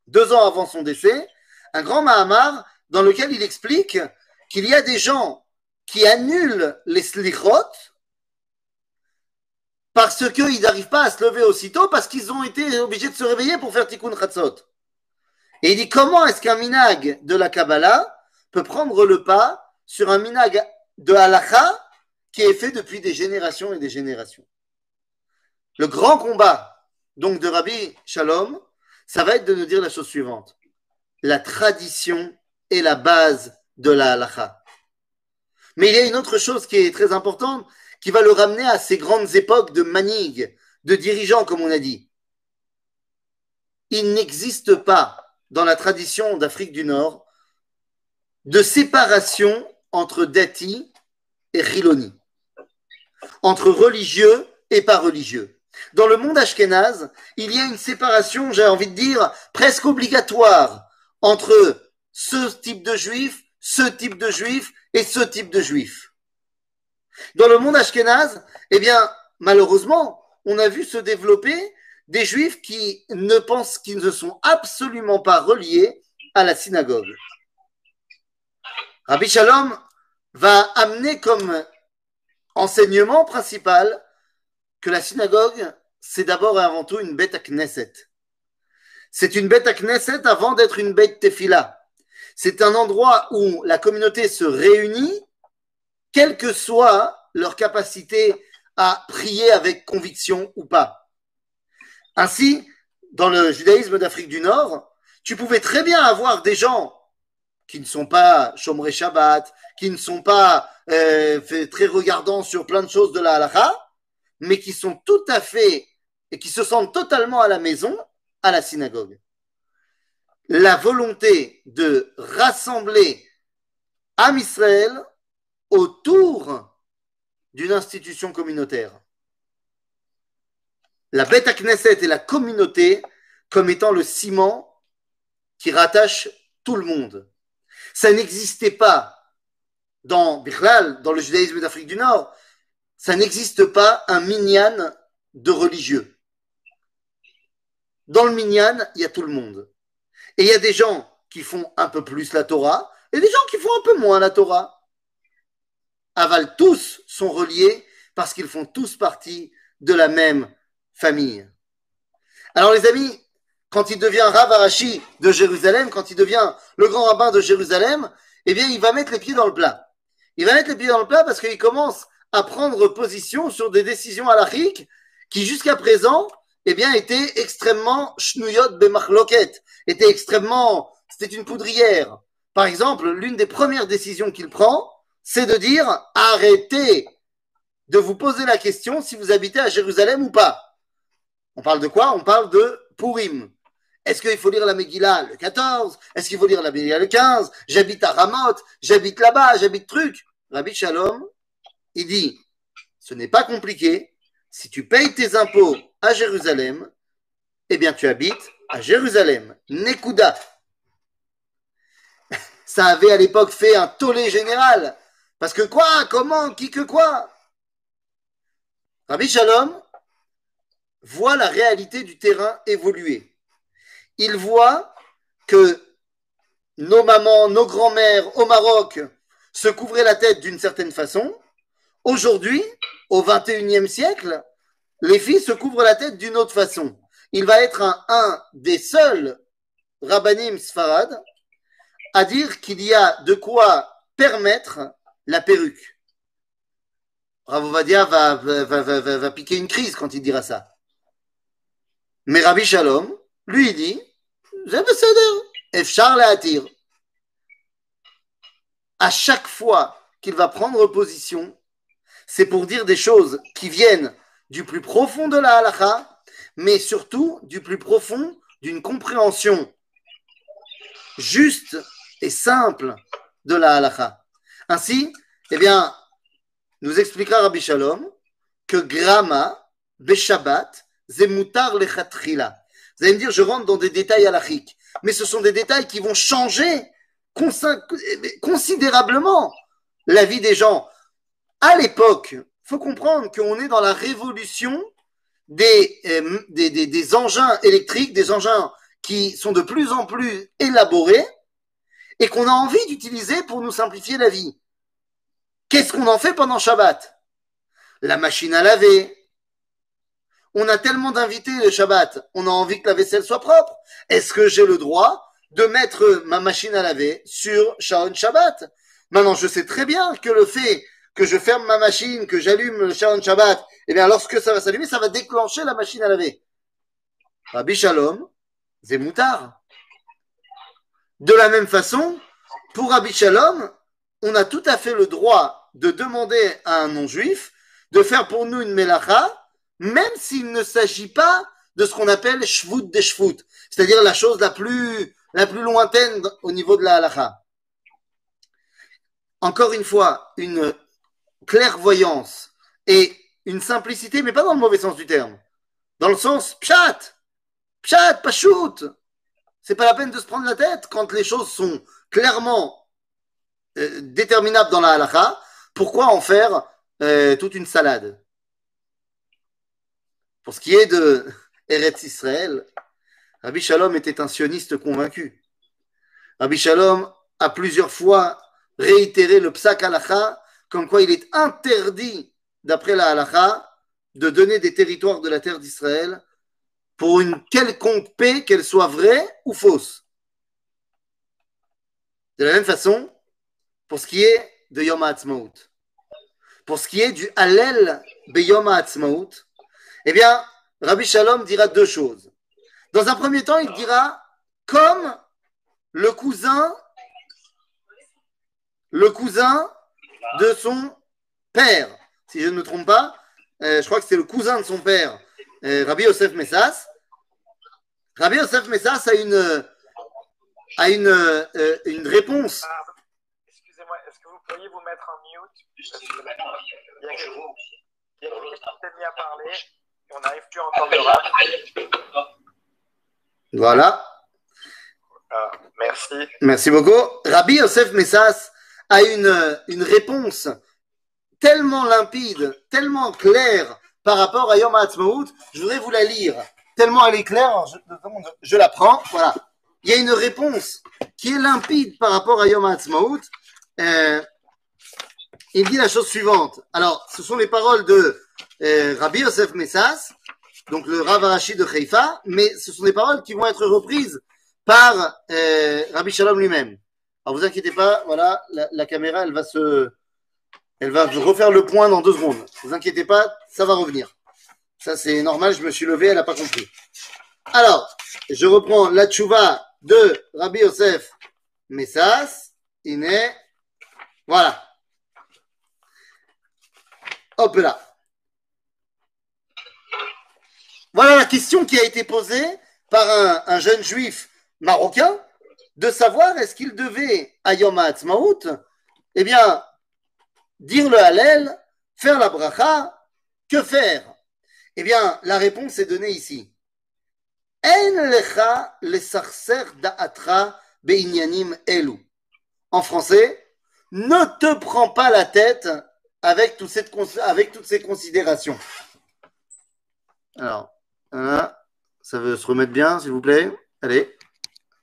deux ans avant son décès, un grand Mahamar dans lequel il explique qu'il y a des gens qui annulent les slichot parce qu'ils n'arrivent pas à se lever aussitôt parce qu'ils ont été obligés de se réveiller pour faire tikkun chatzot. Et il dit comment est-ce qu'un minag de la Kabbalah peut prendre le pas sur un minag de halacha qui est fait depuis des générations et des générations. Le grand combat donc de Rabbi Shalom, ça va être de nous dire la chose suivante. La tradition est la base de la halacha. Mais il y a une autre chose qui est très importante, qui va le ramener à ces grandes époques de manig, de dirigeants, comme on a dit. Il n'existe pas dans la tradition d'Afrique du Nord de séparation entre dati et riloni, entre religieux et pas religieux. Dans le monde ashkénaze, il y a une séparation, j'ai envie de dire, presque obligatoire entre ce type de juif, ce type de juif et ce type de juif. Dans le monde ashkénaze, eh bien, malheureusement, on a vu se développer des juifs qui ne pensent qu'ils ne sont absolument pas reliés à la synagogue. Rabbi Shalom va amener comme enseignement principal que la synagogue, c'est d'abord et avant tout une bête à Knesset. C'est une bête à Knesset avant d'être une bête tefila. C'est un endroit où la communauté se réunit, quelle que soit leur capacité à prier avec conviction ou pas. Ainsi, dans le judaïsme d'Afrique du Nord, tu pouvais très bien avoir des gens qui ne sont pas Shomrei Shabbat, qui ne sont pas euh, très regardants sur plein de choses de la halakha, mais qui sont tout à fait et qui se sentent totalement à la maison à la synagogue. La volonté de rassembler Am Israël autour d'une institution communautaire. La bête à Knesset et la communauté comme étant le ciment qui rattache tout le monde. Ça n'existait pas dans Bichlal, dans le judaïsme d'Afrique du Nord, ça n'existe pas un minyan de religieux. Dans le minyan, il y a tout le monde. Et il y a des gens qui font un peu plus la Torah et des gens qui font un peu moins la Torah. Aval, tous sont reliés parce qu'ils font tous partie de la même famille. Alors les amis, quand il devient Rav Arashi de Jérusalem, quand il devient le grand rabbin de Jérusalem, eh bien il va mettre les pieds dans le plat. Il va mettre les pieds dans le plat parce qu'il commence à prendre position sur des décisions halachiques qui jusqu'à présent, eh bien, étaient extrêmement shnouyot bemachloket, étaient extrêmement, c'était une poudrière. Par exemple, l'une des premières décisions qu'il prend, c'est de dire arrêtez de vous poser la question si vous habitez à Jérusalem ou pas. On parle de quoi? On parle de Purim. Est-ce qu'il faut lire la Megillah le 14 Est-ce qu'il faut lire la Megillah le 15 J'habite à Ramoth, j'habite là-bas, j'habite truc. Rabbi Shalom, il dit, ce n'est pas compliqué. Si tu payes tes impôts à Jérusalem, eh bien tu habites à Jérusalem. Nekuda. Ça avait à l'époque fait un tollé général. Parce que quoi? Comment? Qui que quoi? Rabbi Shalom voit la réalité du terrain évoluer. Il voit que nos mamans, nos grands-mères au Maroc se couvraient la tête d'une certaine façon. Aujourd'hui, au XXIe siècle, les filles se couvrent la tête d'une autre façon. Il va être un, des seuls rabbanim sfarad à dire qu'il y a de quoi permettre la perruque. Ravovadia va, va, va, va, piquer une crise quand il dira ça. Mais Rabbi Shalom, lui, dit, Efchar attire. À chaque fois qu'il va prendre position, c'est pour dire des choses qui viennent du plus profond de la halakha, mais surtout du plus profond d'une compréhension juste et simple de la halakha. Ainsi, eh bien, nous expliquera Rabbi Shalom que Grama, Beshabbat, Zemutar Lechatrila. Vous allez me dire, je rentre dans des détails halachiques, mais ce sont des détails qui vont changer considérablement la vie des gens. À l'époque, il faut comprendre qu'on est dans la révolution euh, des engins électriques, des engins qui sont de plus en plus élaborés et qu'on a envie d'utiliser pour nous simplifier la vie. Qu'est-ce qu'on en fait pendant Shabbat? La machine à laver. On a tellement d'invités le Shabbat, on a envie que la vaisselle soit propre. Est-ce que j'ai le droit de mettre ma machine à laver sur Sharon Shabbat? Maintenant, je sais très bien que le fait que je ferme ma machine, que j'allume le Sharon Shabbat, eh bien, lorsque ça va s'allumer, ça va déclencher la machine à laver. Rabbi Shalom, c'est moutard. De la même façon, pour Rabbi Shalom, on a tout à fait le droit de demander à un non-juif de faire pour nous une melacha, même s'il ne s'agit pas de ce qu'on appelle shvut des shvut, c'est-à-dire la chose la plus, la plus lointaine au niveau de la halacha. Encore une fois, une clairvoyance et une simplicité, mais pas dans le mauvais sens du terme. Dans le sens pshat, pshat, pachout. C'est pas la peine de se prendre la tête quand les choses sont clairement euh, déterminables dans la halakha. Pourquoi en faire euh, toute une salade? Pour ce qui est de Eretz Israël, Rabbi Shalom était un sioniste convaincu. Rabbi Shalom a plusieurs fois réitéré le psak halacha, comme quoi il est interdit, d'après la halacha, de donner des territoires de la terre d'Israël pour une quelconque paix, qu'elle soit vraie ou fausse. De la même façon, pour ce qui est de Yom HaAtzmaut, pour ce qui est du Hallel Beyom HaAtzmaut, eh bien, Rabbi Shalom dira deux choses. Dans un premier temps, il dira comme le cousin, de son père, si je ne me trompe pas, euh, je crois que c'est le cousin de son père, euh, Rabbi Yosef Messas. Rabbi Yosef Messas a une, a une, euh, réponse. Ah, Excusez-moi, est-ce que vous pourriez vous mettre en mute? Il y a quelqu'un qui s'est mis à parler on n'arrive plus à entendre le rap. Voilà. Ah, merci. Merci beaucoup. Rabbi Yosef Messas a une, une réponse tellement limpide, tellement claire par rapport à Yom HaAtzmaut. Je voudrais vous la lire. Tellement elle est claire, je, je la prends. Voilà. Il y a une réponse qui est limpide par rapport à Yom HaAtzmaut. Euh, il dit la chose suivante. Alors, ce sont les paroles de euh, Rabbi Yosef Messas, donc le Rav Arashi de Haïfa, mais ce sont des paroles qui vont être reprises par euh, Rabbi Shalom lui-même. Alors vous inquiétez pas, voilà, la, caméra, elle va se, elle va refaire le point dans deux secondes. Vous inquiétez pas, ça va revenir. Ça c'est normal, je me suis levé, elle n'a pas compris. Alors, je reprends la tchouva de Rabbi Yosef Messas, Iné, voilà. Hop là. Voilà la question qui a été posée par un, un jeune juif marocain de savoir est-ce qu'il devait à Yom HaAtzmaut, eh bien, dire le Hallel, faire la bracha, que faire? Eh bien, la réponse est donnée ici. En lecha lesarser da'atra be'inyanim elu. En français, ne te prends pas la tête avec, toutes ces considérations. Ça veut se remettre bien, s'il vous plaît. Allez,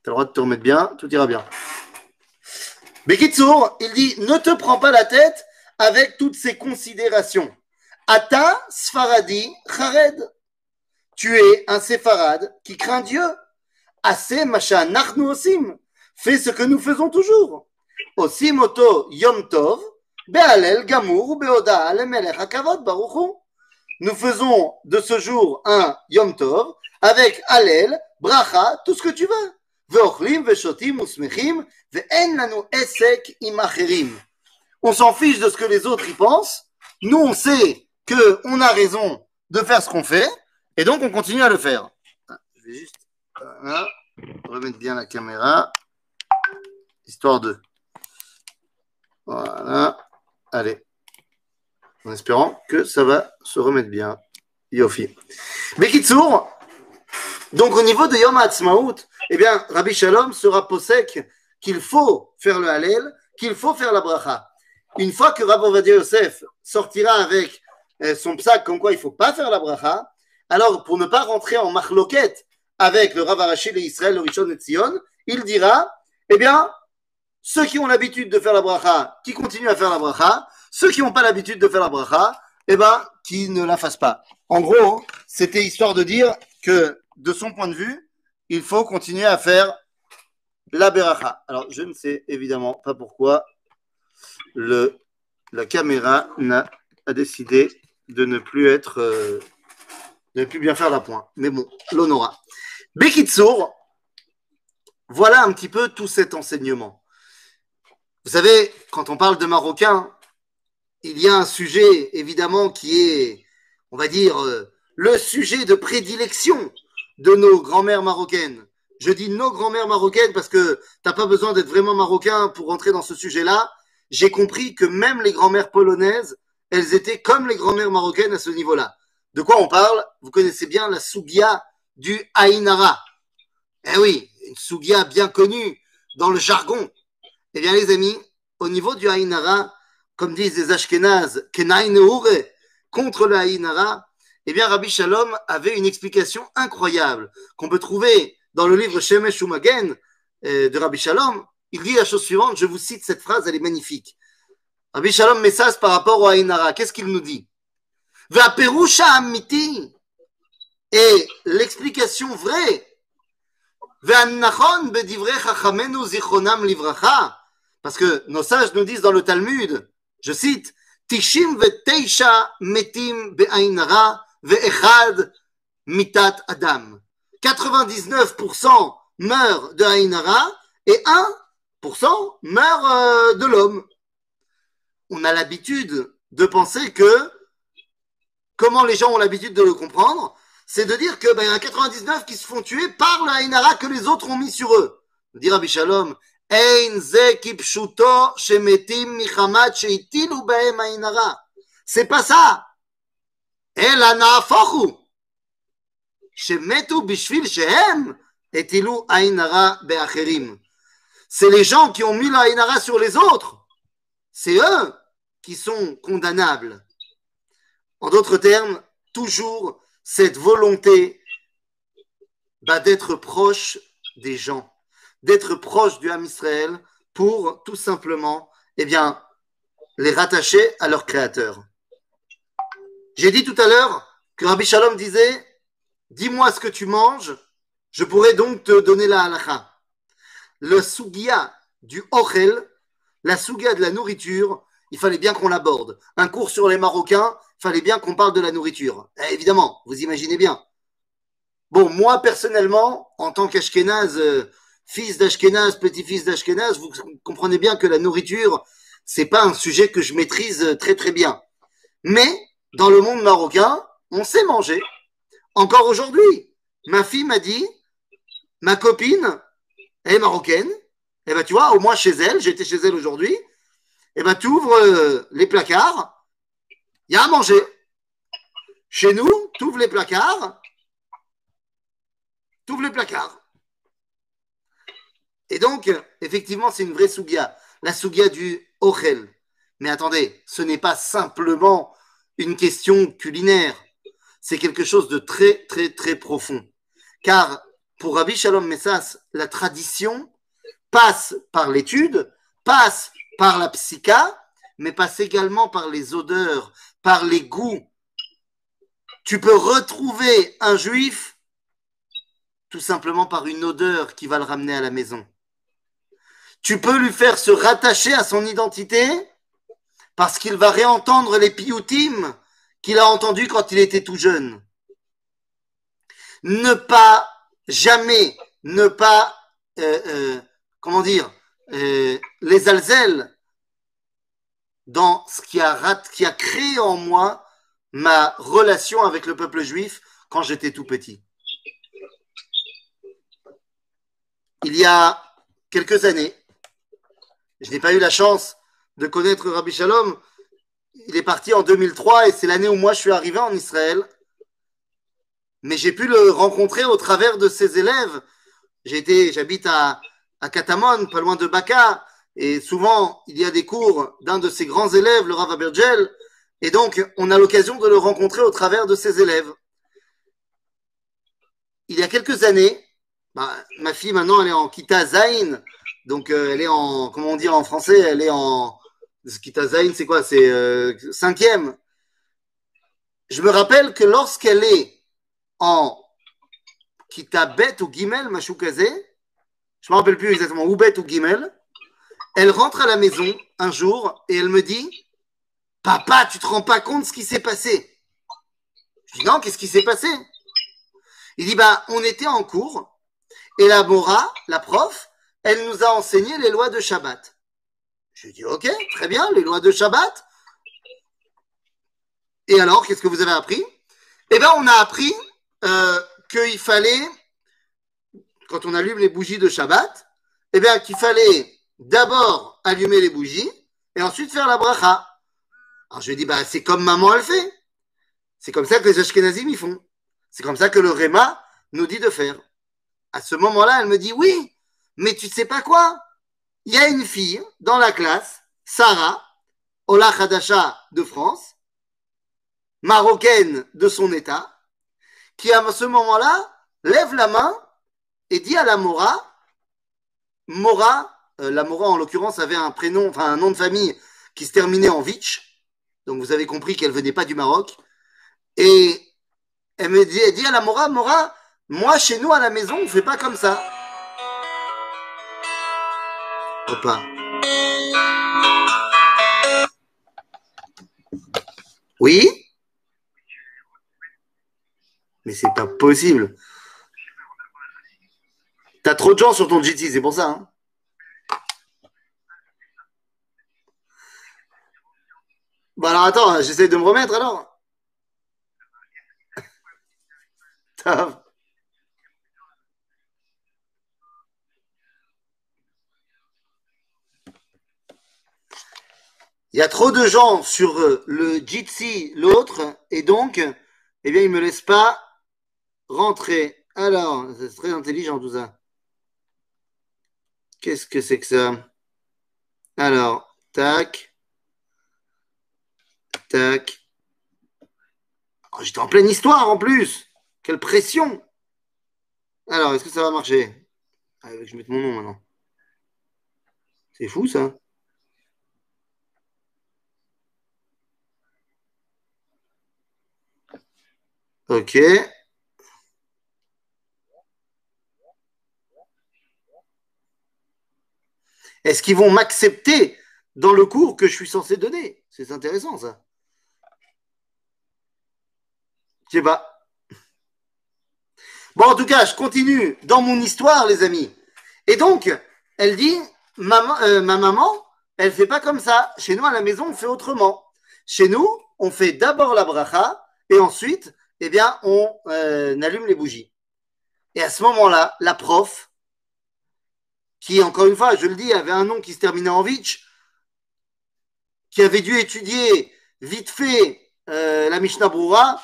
tu as le droit de te remettre bien, tout ira bien. Bekitsour, il dit ne te prends pas la tête avec toutes ces considérations. Ata Sfaradi Chared. Tu es un séfarade qui craint Dieu. Assez macha nachnu osim. Fais ce que nous faisons toujours. Osim oto yom tov. Be'alel gamur be'oda lemelech hakavod baruch hu nous faisons de ce jour un Yom Tov avec Halel, Bracha, tout ce que tu veux. On s'en fiche de ce que les autres y pensent. Nous, on sait qu'on a raison de faire ce qu'on fait et donc on continue à le faire. Ah, je vais juste remettre bien la caméra, histoire de. Voilà. Allez. En espérant que ça va se remettre bien. Yofi. Bekitsour, donc au niveau de Yom HaAtzmaut, eh bien, Rabbi Shalom sera possèque qu'il faut faire le Hallel, qu'il faut faire la bracha. Une fois que Rabbi Ovadia Yosef sortira avec euh, son psaque comme quoi il ne faut pas faire la bracha, alors pour ne pas rentrer en marloquette avec le Rav Arashi de Israël, le Rishon et Tzion, il dira, eh bien, ceux qui ont l'habitude de faire la bracha, qui continuent à faire la bracha, ceux qui n'ont pas l'habitude de faire la bracha, eh ben, qui ne la fassent pas. En gros, c'était histoire de dire que, de son point de vue, il faut continuer à faire la beracha. Alors, je ne sais évidemment pas pourquoi le, la caméra a décidé de ne plus être, euh, de ne plus bien faire l'appoint. Mais bon, l'honora. Bekitsour, voilà un petit peu tout cet enseignement. Vous savez, quand on parle de Marocains, il y a un sujet évidemment qui est, on va dire, euh, le sujet de prédilection de nos grand-mères marocaines. Je dis nos grand-mères marocaines parce que t'as pas besoin d'être vraiment marocain pour rentrer dans ce sujet-là. J'ai compris que même les grand-mères polonaises, elles étaient comme les grand-mères marocaines à ce niveau-là. De quoi on parle? Vous connaissez bien la sougia du Aïnara. Eh oui, une sougia bien connue dans le jargon. Eh bien, les amis, au niveau du Aïnara, comme disent les Ashkénazes, contre le Aïnara, eh bien, Rabbi Shalom avait une explication incroyable qu'on peut trouver dans le livre Shemesh Umagen, euh, de Rabbi Shalom, il dit la chose suivante, je vous cite cette phrase, elle est magnifique. Rabbi Shalom Messas par rapport au Aïnara, qu'est-ce qu'il nous dit? Amiti. Et l'explication vraie parce que nos sages nous disent dans le Talmud, je cite, Tishim ve'teisha metim be'ainara ve'echad mitat adam. 99% meurent de Ainara et 1% meurent de l'homme. On a l'habitude de penser que, comment les gens ont l'habitude de le comprendre, c'est de dire que ben, y a 99 qui se font tuer par le Ainara que les autres ont mis sur eux. Dit Rabbi Shalom, C'est pas ça. C'est les gens qui ont mis la Ainara sur les autres. C'est eux qui sont condamnables. En d'autres termes, toujours cette volonté bah, d'être proche des gens, d'être proche du Ham Israël pour tout simplement eh bien, les rattacher à leur créateur. J'ai dit tout à l'heure que Rabbi Shalom disait Dis-moi ce que tu manges, je pourrais donc te donner la halakha. Le sugia du ochel, la sugia de la nourriture, il fallait bien qu'on l'aborde. Un cours sur les Marocains, il fallait bien qu'on parle de la nourriture. Eh, évidemment, vous imaginez bien. Bon, moi personnellement, en tant qu'Ashkenaz, euh, fils d'Ashkenaz, petit-fils d'Ashkenaz, vous comprenez bien que la nourriture, c'est pas un sujet que je maîtrise très très bien. Mais dans le monde marocain, on sait manger. Encore aujourd'hui, ma fille m'a dit, ma copine, est marocaine. Eh ben, tu vois, au moins chez elle, j'étais chez elle aujourd'hui eh ben, tu ouvres euh, les placards, il y a à manger. Chez nous, tu ouvres les placards, tu ouvres les placards. Et donc, effectivement, c'est une vraie sougia, la sougia du Ochel. Mais attendez, ce n'est pas simplement une question culinaire, c'est quelque chose de très, très, très profond. Car pour Rabbi Shalom Messas, la tradition passe par l'étude, passe par la psycha, mais passe également par les odeurs, par les goûts. Tu peux retrouver un juif tout simplement par une odeur qui va le ramener à la maison. Tu peux lui faire se rattacher à son identité parce qu'il va réentendre les pioutimes qu'il a entendus quand il était tout jeune. Ne pas, jamais, ne pas, euh, euh, comment dire, euh, les alzels dans ce a, qui a créé en moi ma relation avec le peuple juif quand j'étais tout petit. Il y a quelques années, je n'ai pas eu la chance de connaître Rabbi Shalom. Il est parti en 2003 et c'est l'année où moi je suis arrivé en Israël. Mais j'ai pu le rencontrer au travers de ses élèves. j'habite à, Katamon, pas loin de Baka, et souvent il y a des cours d'un de ses grands élèves, le Rav Abergel, et donc on a l'occasion de le rencontrer au travers de ses élèves. Il y a quelques années, bah, ma fille maintenant elle est en Kita Zain, donc euh, elle est en, comment on dit en français, elle est en Kita Zain, c'est quoi? C'est euh, cinquième. Je me rappelle que lorsqu'elle est en Kita Bet ou Gimel, Machoukaze, je ne me rappelle plus exactement, Oubet ou Gimel. Elle rentre à la maison un jour et elle me dit Papa, tu te rends pas compte de ce qui s'est passé? Je dis Non, qu'est-ce qui s'est passé? Il dit Bah, on était en cours et la Mora, la prof, elle nous a enseigné les lois de Shabbat. Je dis Ok, très bien, les lois de Shabbat. Et alors, qu'est-ce que vous avez appris? Eh bien, on a appris euh, qu'il fallait quand on allume les bougies de Shabbat, eh bien, qu'il fallait d'abord allumer les bougies et ensuite faire la bracha. Alors je lui ai dit, bah, c'est comme maman elle fait. C'est comme ça que les Ashkenazim y font. C'est comme ça que le Réma nous dit de faire. À ce moment-là, elle me dit, oui, mais tu ne sais pas quoi? Il y a une fille dans la classe, Sarah, Ola Hadasha de France, marocaine de son état, qui à ce moment-là lève la main et dit à la Mora Mora, euh, la Mora en l'occurrence avait un prénom, enfin un nom de famille qui se terminait en Vitch. Donc vous avez compris qu'elle venait pas du Maroc. Et elle me dit, à la Mora, Mora, moi chez nous à la maison, on fait pas comme ça. Opa. Oui? Mais c'est pas possible. T'as trop de gens sur ton GT, c'est pour ça. Hein bah alors attends, j'essaie de me remettre alors. Il y a trop de gens sur euh, le Jitsi, l'autre, et donc, eh bien, ils me laissent pas rentrer. Alors, c'est très intelligent tout ça. Qu'est-ce que c'est que ça? Alors, tac, tac. Oh, J'étais en pleine histoire en plus. Quelle pression. Alors, est-ce que ça va marcher? Ah, Je vais mon nom maintenant. C'est fou ça. Ok. Est-ce qu'ils vont m'accepter dans le cours que je suis censé donner? C'est intéressant ça. Je sais pas. Bon, en tout cas, je continue dans mon histoire, les amis. Et donc, elle dit, maman, euh, ma maman, elle fait pas comme ça. Chez nous, à la maison, on fait autrement. Chez nous, on fait d'abord la bracha et ensuite, eh bien, on euh, allume les bougies. Et à ce moment-là, la prof, qui, encore une fois, je le dis, avait un nom qui se terminait en Vitch, qui avait dû étudier vite fait euh, la Mishnah Brura,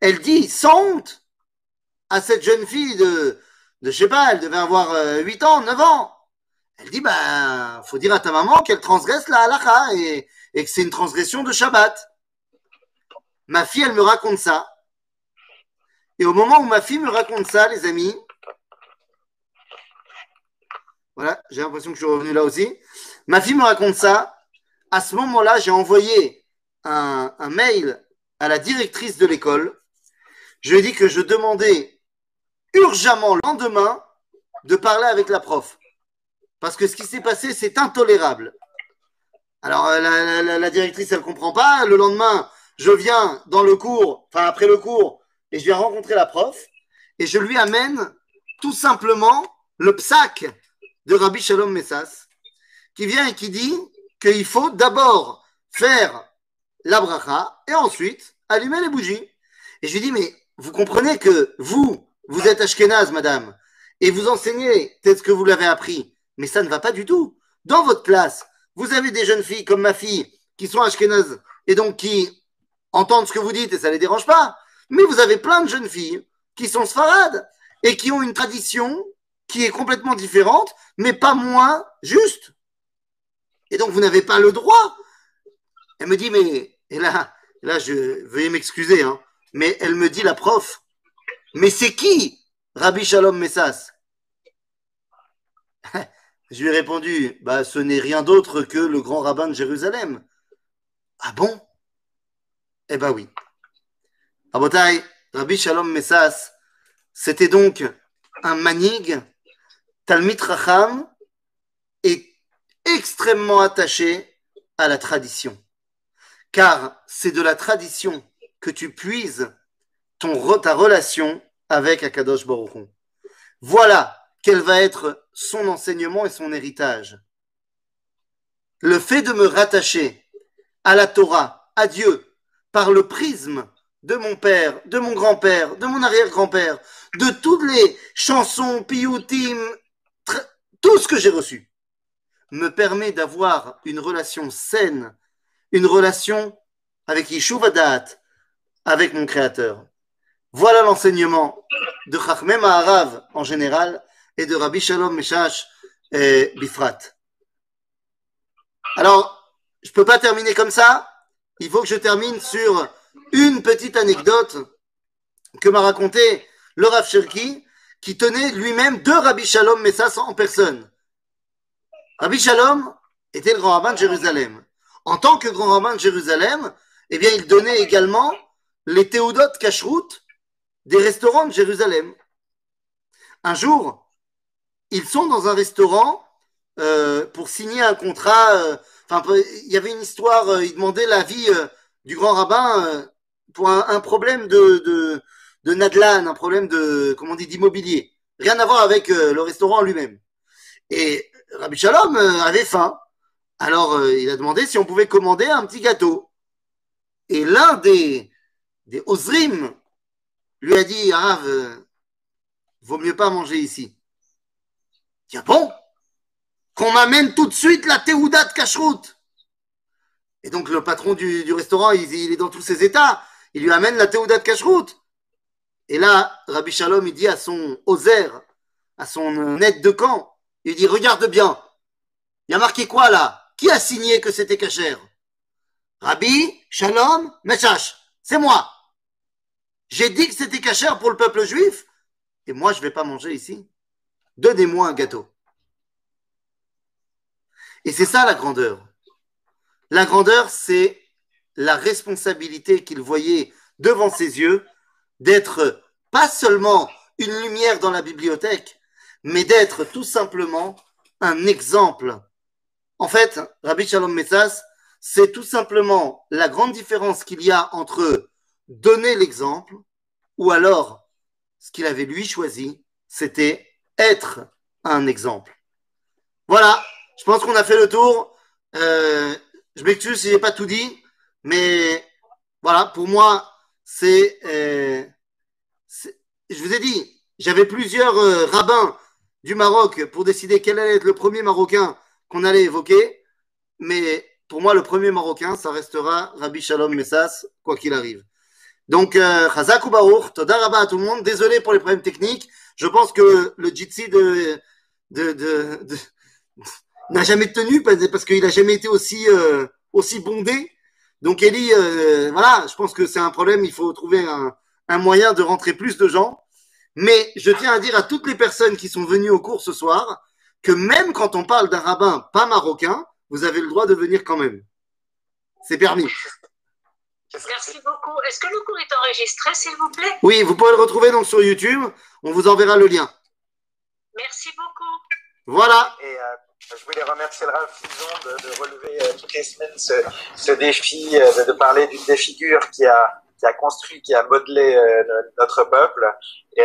elle dit, sans honte, à cette jeune fille de, de je sais pas, elle devait avoir euh, 8 ans, 9 ans. Elle dit, ben, faut dire à ta maman qu'elle transgresse la halakha et, et que c'est une transgression de Shabbat. Ma fille, elle me raconte ça. Et au moment où ma fille me raconte ça, les amis, voilà, j'ai l'impression que je suis revenu là aussi. Ma fille me raconte ça. À ce moment-là, j'ai envoyé un, mail à la directrice de l'école. Je lui ai dit que je demandais urgemment le lendemain de parler avec la prof. Parce que ce qui s'est passé, c'est intolérable. Alors, euh, la directrice, elle ne comprend pas. Le lendemain, je viens dans le cours, enfin après le cours, et je viens rencontrer la prof, et je lui amène tout simplement le psaque de Rabbi Shalom Messas, qui vient et qui dit qu'il faut d'abord faire la bracha et ensuite allumer les bougies. Et je lui dis, mais vous comprenez que vous, vous êtes ashkénaze, madame, et vous enseignez peut-être que vous l'avez appris, mais ça ne va pas du tout. Dans votre classe, vous avez des jeunes filles comme ma fille qui sont ashkénazes et donc qui entendent ce que vous dites et ça ne les dérange pas. Mais vous avez plein de jeunes filles qui sont sfarades et qui ont une tradition qui est complètement différente, mais pas moins juste. Et donc vous n'avez pas le droit. Elle me dit, mais, et là, là, je veuillez m'excuser, hein, mais elle me dit, la prof, mais c'est qui Rabbi Shalom Messas? Je lui ai répondu, bah, ce n'est rien d'autre que le grand rabbin de Jérusalem. Ah bon? Eh ben oui. Abotai, Rabbi Shalom Messas, c'était donc un manig, Talmid Racham, et extrêmement attaché à la tradition. Car c'est de la tradition que tu puises ton, ta relation avec Akadosh Baruch. Voilà quel va être son enseignement et son héritage. Le fait de me rattacher à la Torah, à Dieu, par le prisme de mon père, de mon grand-père, de mon arrière-grand-père, de toutes les chansons, piyutim, tout ce que j'ai reçu, me permet d'avoir une relation saine, une relation avec Yishuvadat, avec mon Créateur. Voilà l'enseignement de Chachmem Harav en général et de Rabbi Shalom Meshash et Bifrat. Alors, je ne peux pas terminer comme ça? Il faut que je termine sur une petite anecdote que m'a raconté le Rav Cherki, qui tenait lui-même deux Rabbi Shalom Messas en personne. Rabbi Shalom était le grand rabbin de Jérusalem. En tant que grand rabbin de Jérusalem, eh bien, il donnait également les théodotes cacheroutes des restaurants de Jérusalem. Un jour, ils sont dans un restaurant euh, pour signer un contrat. euh, il y avait une histoire. euh, ils demandaient l'avis euh, du grand rabbin euh, pour un, problème de, de, Nadlan, un problème de, comment d'immobilier. Rien à voir avec euh, le restaurant lui-même. Et Rabbi Shalom euh, avait faim. Alors, il a demandé si on pouvait commander un petit gâteau. Et l'un des, des Ozrim lui a dit, Arav, euh, vaut mieux pas manger ici. Dit, ah bon? Qu'on m'amène tout de suite la Théouda de Cacheroute. Et donc, le patron du, restaurant, il, il est dans tous ses états. Il lui amène la Théouda de. Et là, Rabbi Shalom, il dit à son Ozer, à son euh, aide de camp, il dit, regarde bien. Il y a marqué quoi là? Qui a signé que c'était cachère Rabbi, Shalom, Meshash. C'est moi. J'ai dit que c'était cachère pour le peuple juif. Et moi, je ne vais pas manger ici. Donnez-moi un gâteau. Et c'est ça la grandeur. La grandeur, c'est la responsabilité qu'il voyait devant ses yeux d'être pas seulement une lumière dans la bibliothèque, mais d'être tout simplement un exemple. En fait, Rabbi Shalom Messas, c'est tout simplement la grande différence qu'il y a entre donner l'exemple ou alors ce qu'il avait lui choisi, c'était être un exemple. Voilà, je pense qu'on a fait le tour. Euh, je m'excuse si j'ai pas tout dit, mais voilà, pour moi, c'est, euh, je vous ai dit, j'avais plusieurs euh, rabbins du Maroc pour décider quel allait être le premier Marocain qu'on allait évoquer, mais pour moi, le premier Marocain, ça restera Rabbi Shalom Messas, quoi qu'il arrive. Donc, Chazak ou Baruch, à tout le monde. Désolé pour les problèmes techniques. Je pense que le Jitsi de n'a jamais tenu parce qu'il n'a jamais été aussi, euh, aussi bondé. Donc, Eli, euh, voilà, je pense que c'est un problème. Il faut trouver un, un moyen de rentrer plus de gens. Mais je tiens à dire à toutes les personnes qui sont venues au cours ce soir que même quand on parle d'un rabbin pas marocain, vous avez le droit de venir quand même. C'est permis. Merci beaucoup. Est-ce que le cours est enregistré, s'il vous plaît? Oui, vous pouvez le retrouver donc sur YouTube. On vous enverra le lien. Merci beaucoup. Voilà. Et euh, je voulais remercier le Fison de, relever euh, toutes les semaines ce, défi, euh, de, parler d'une des figures qui a, construit, qui a modelé euh, notre peuple. Et,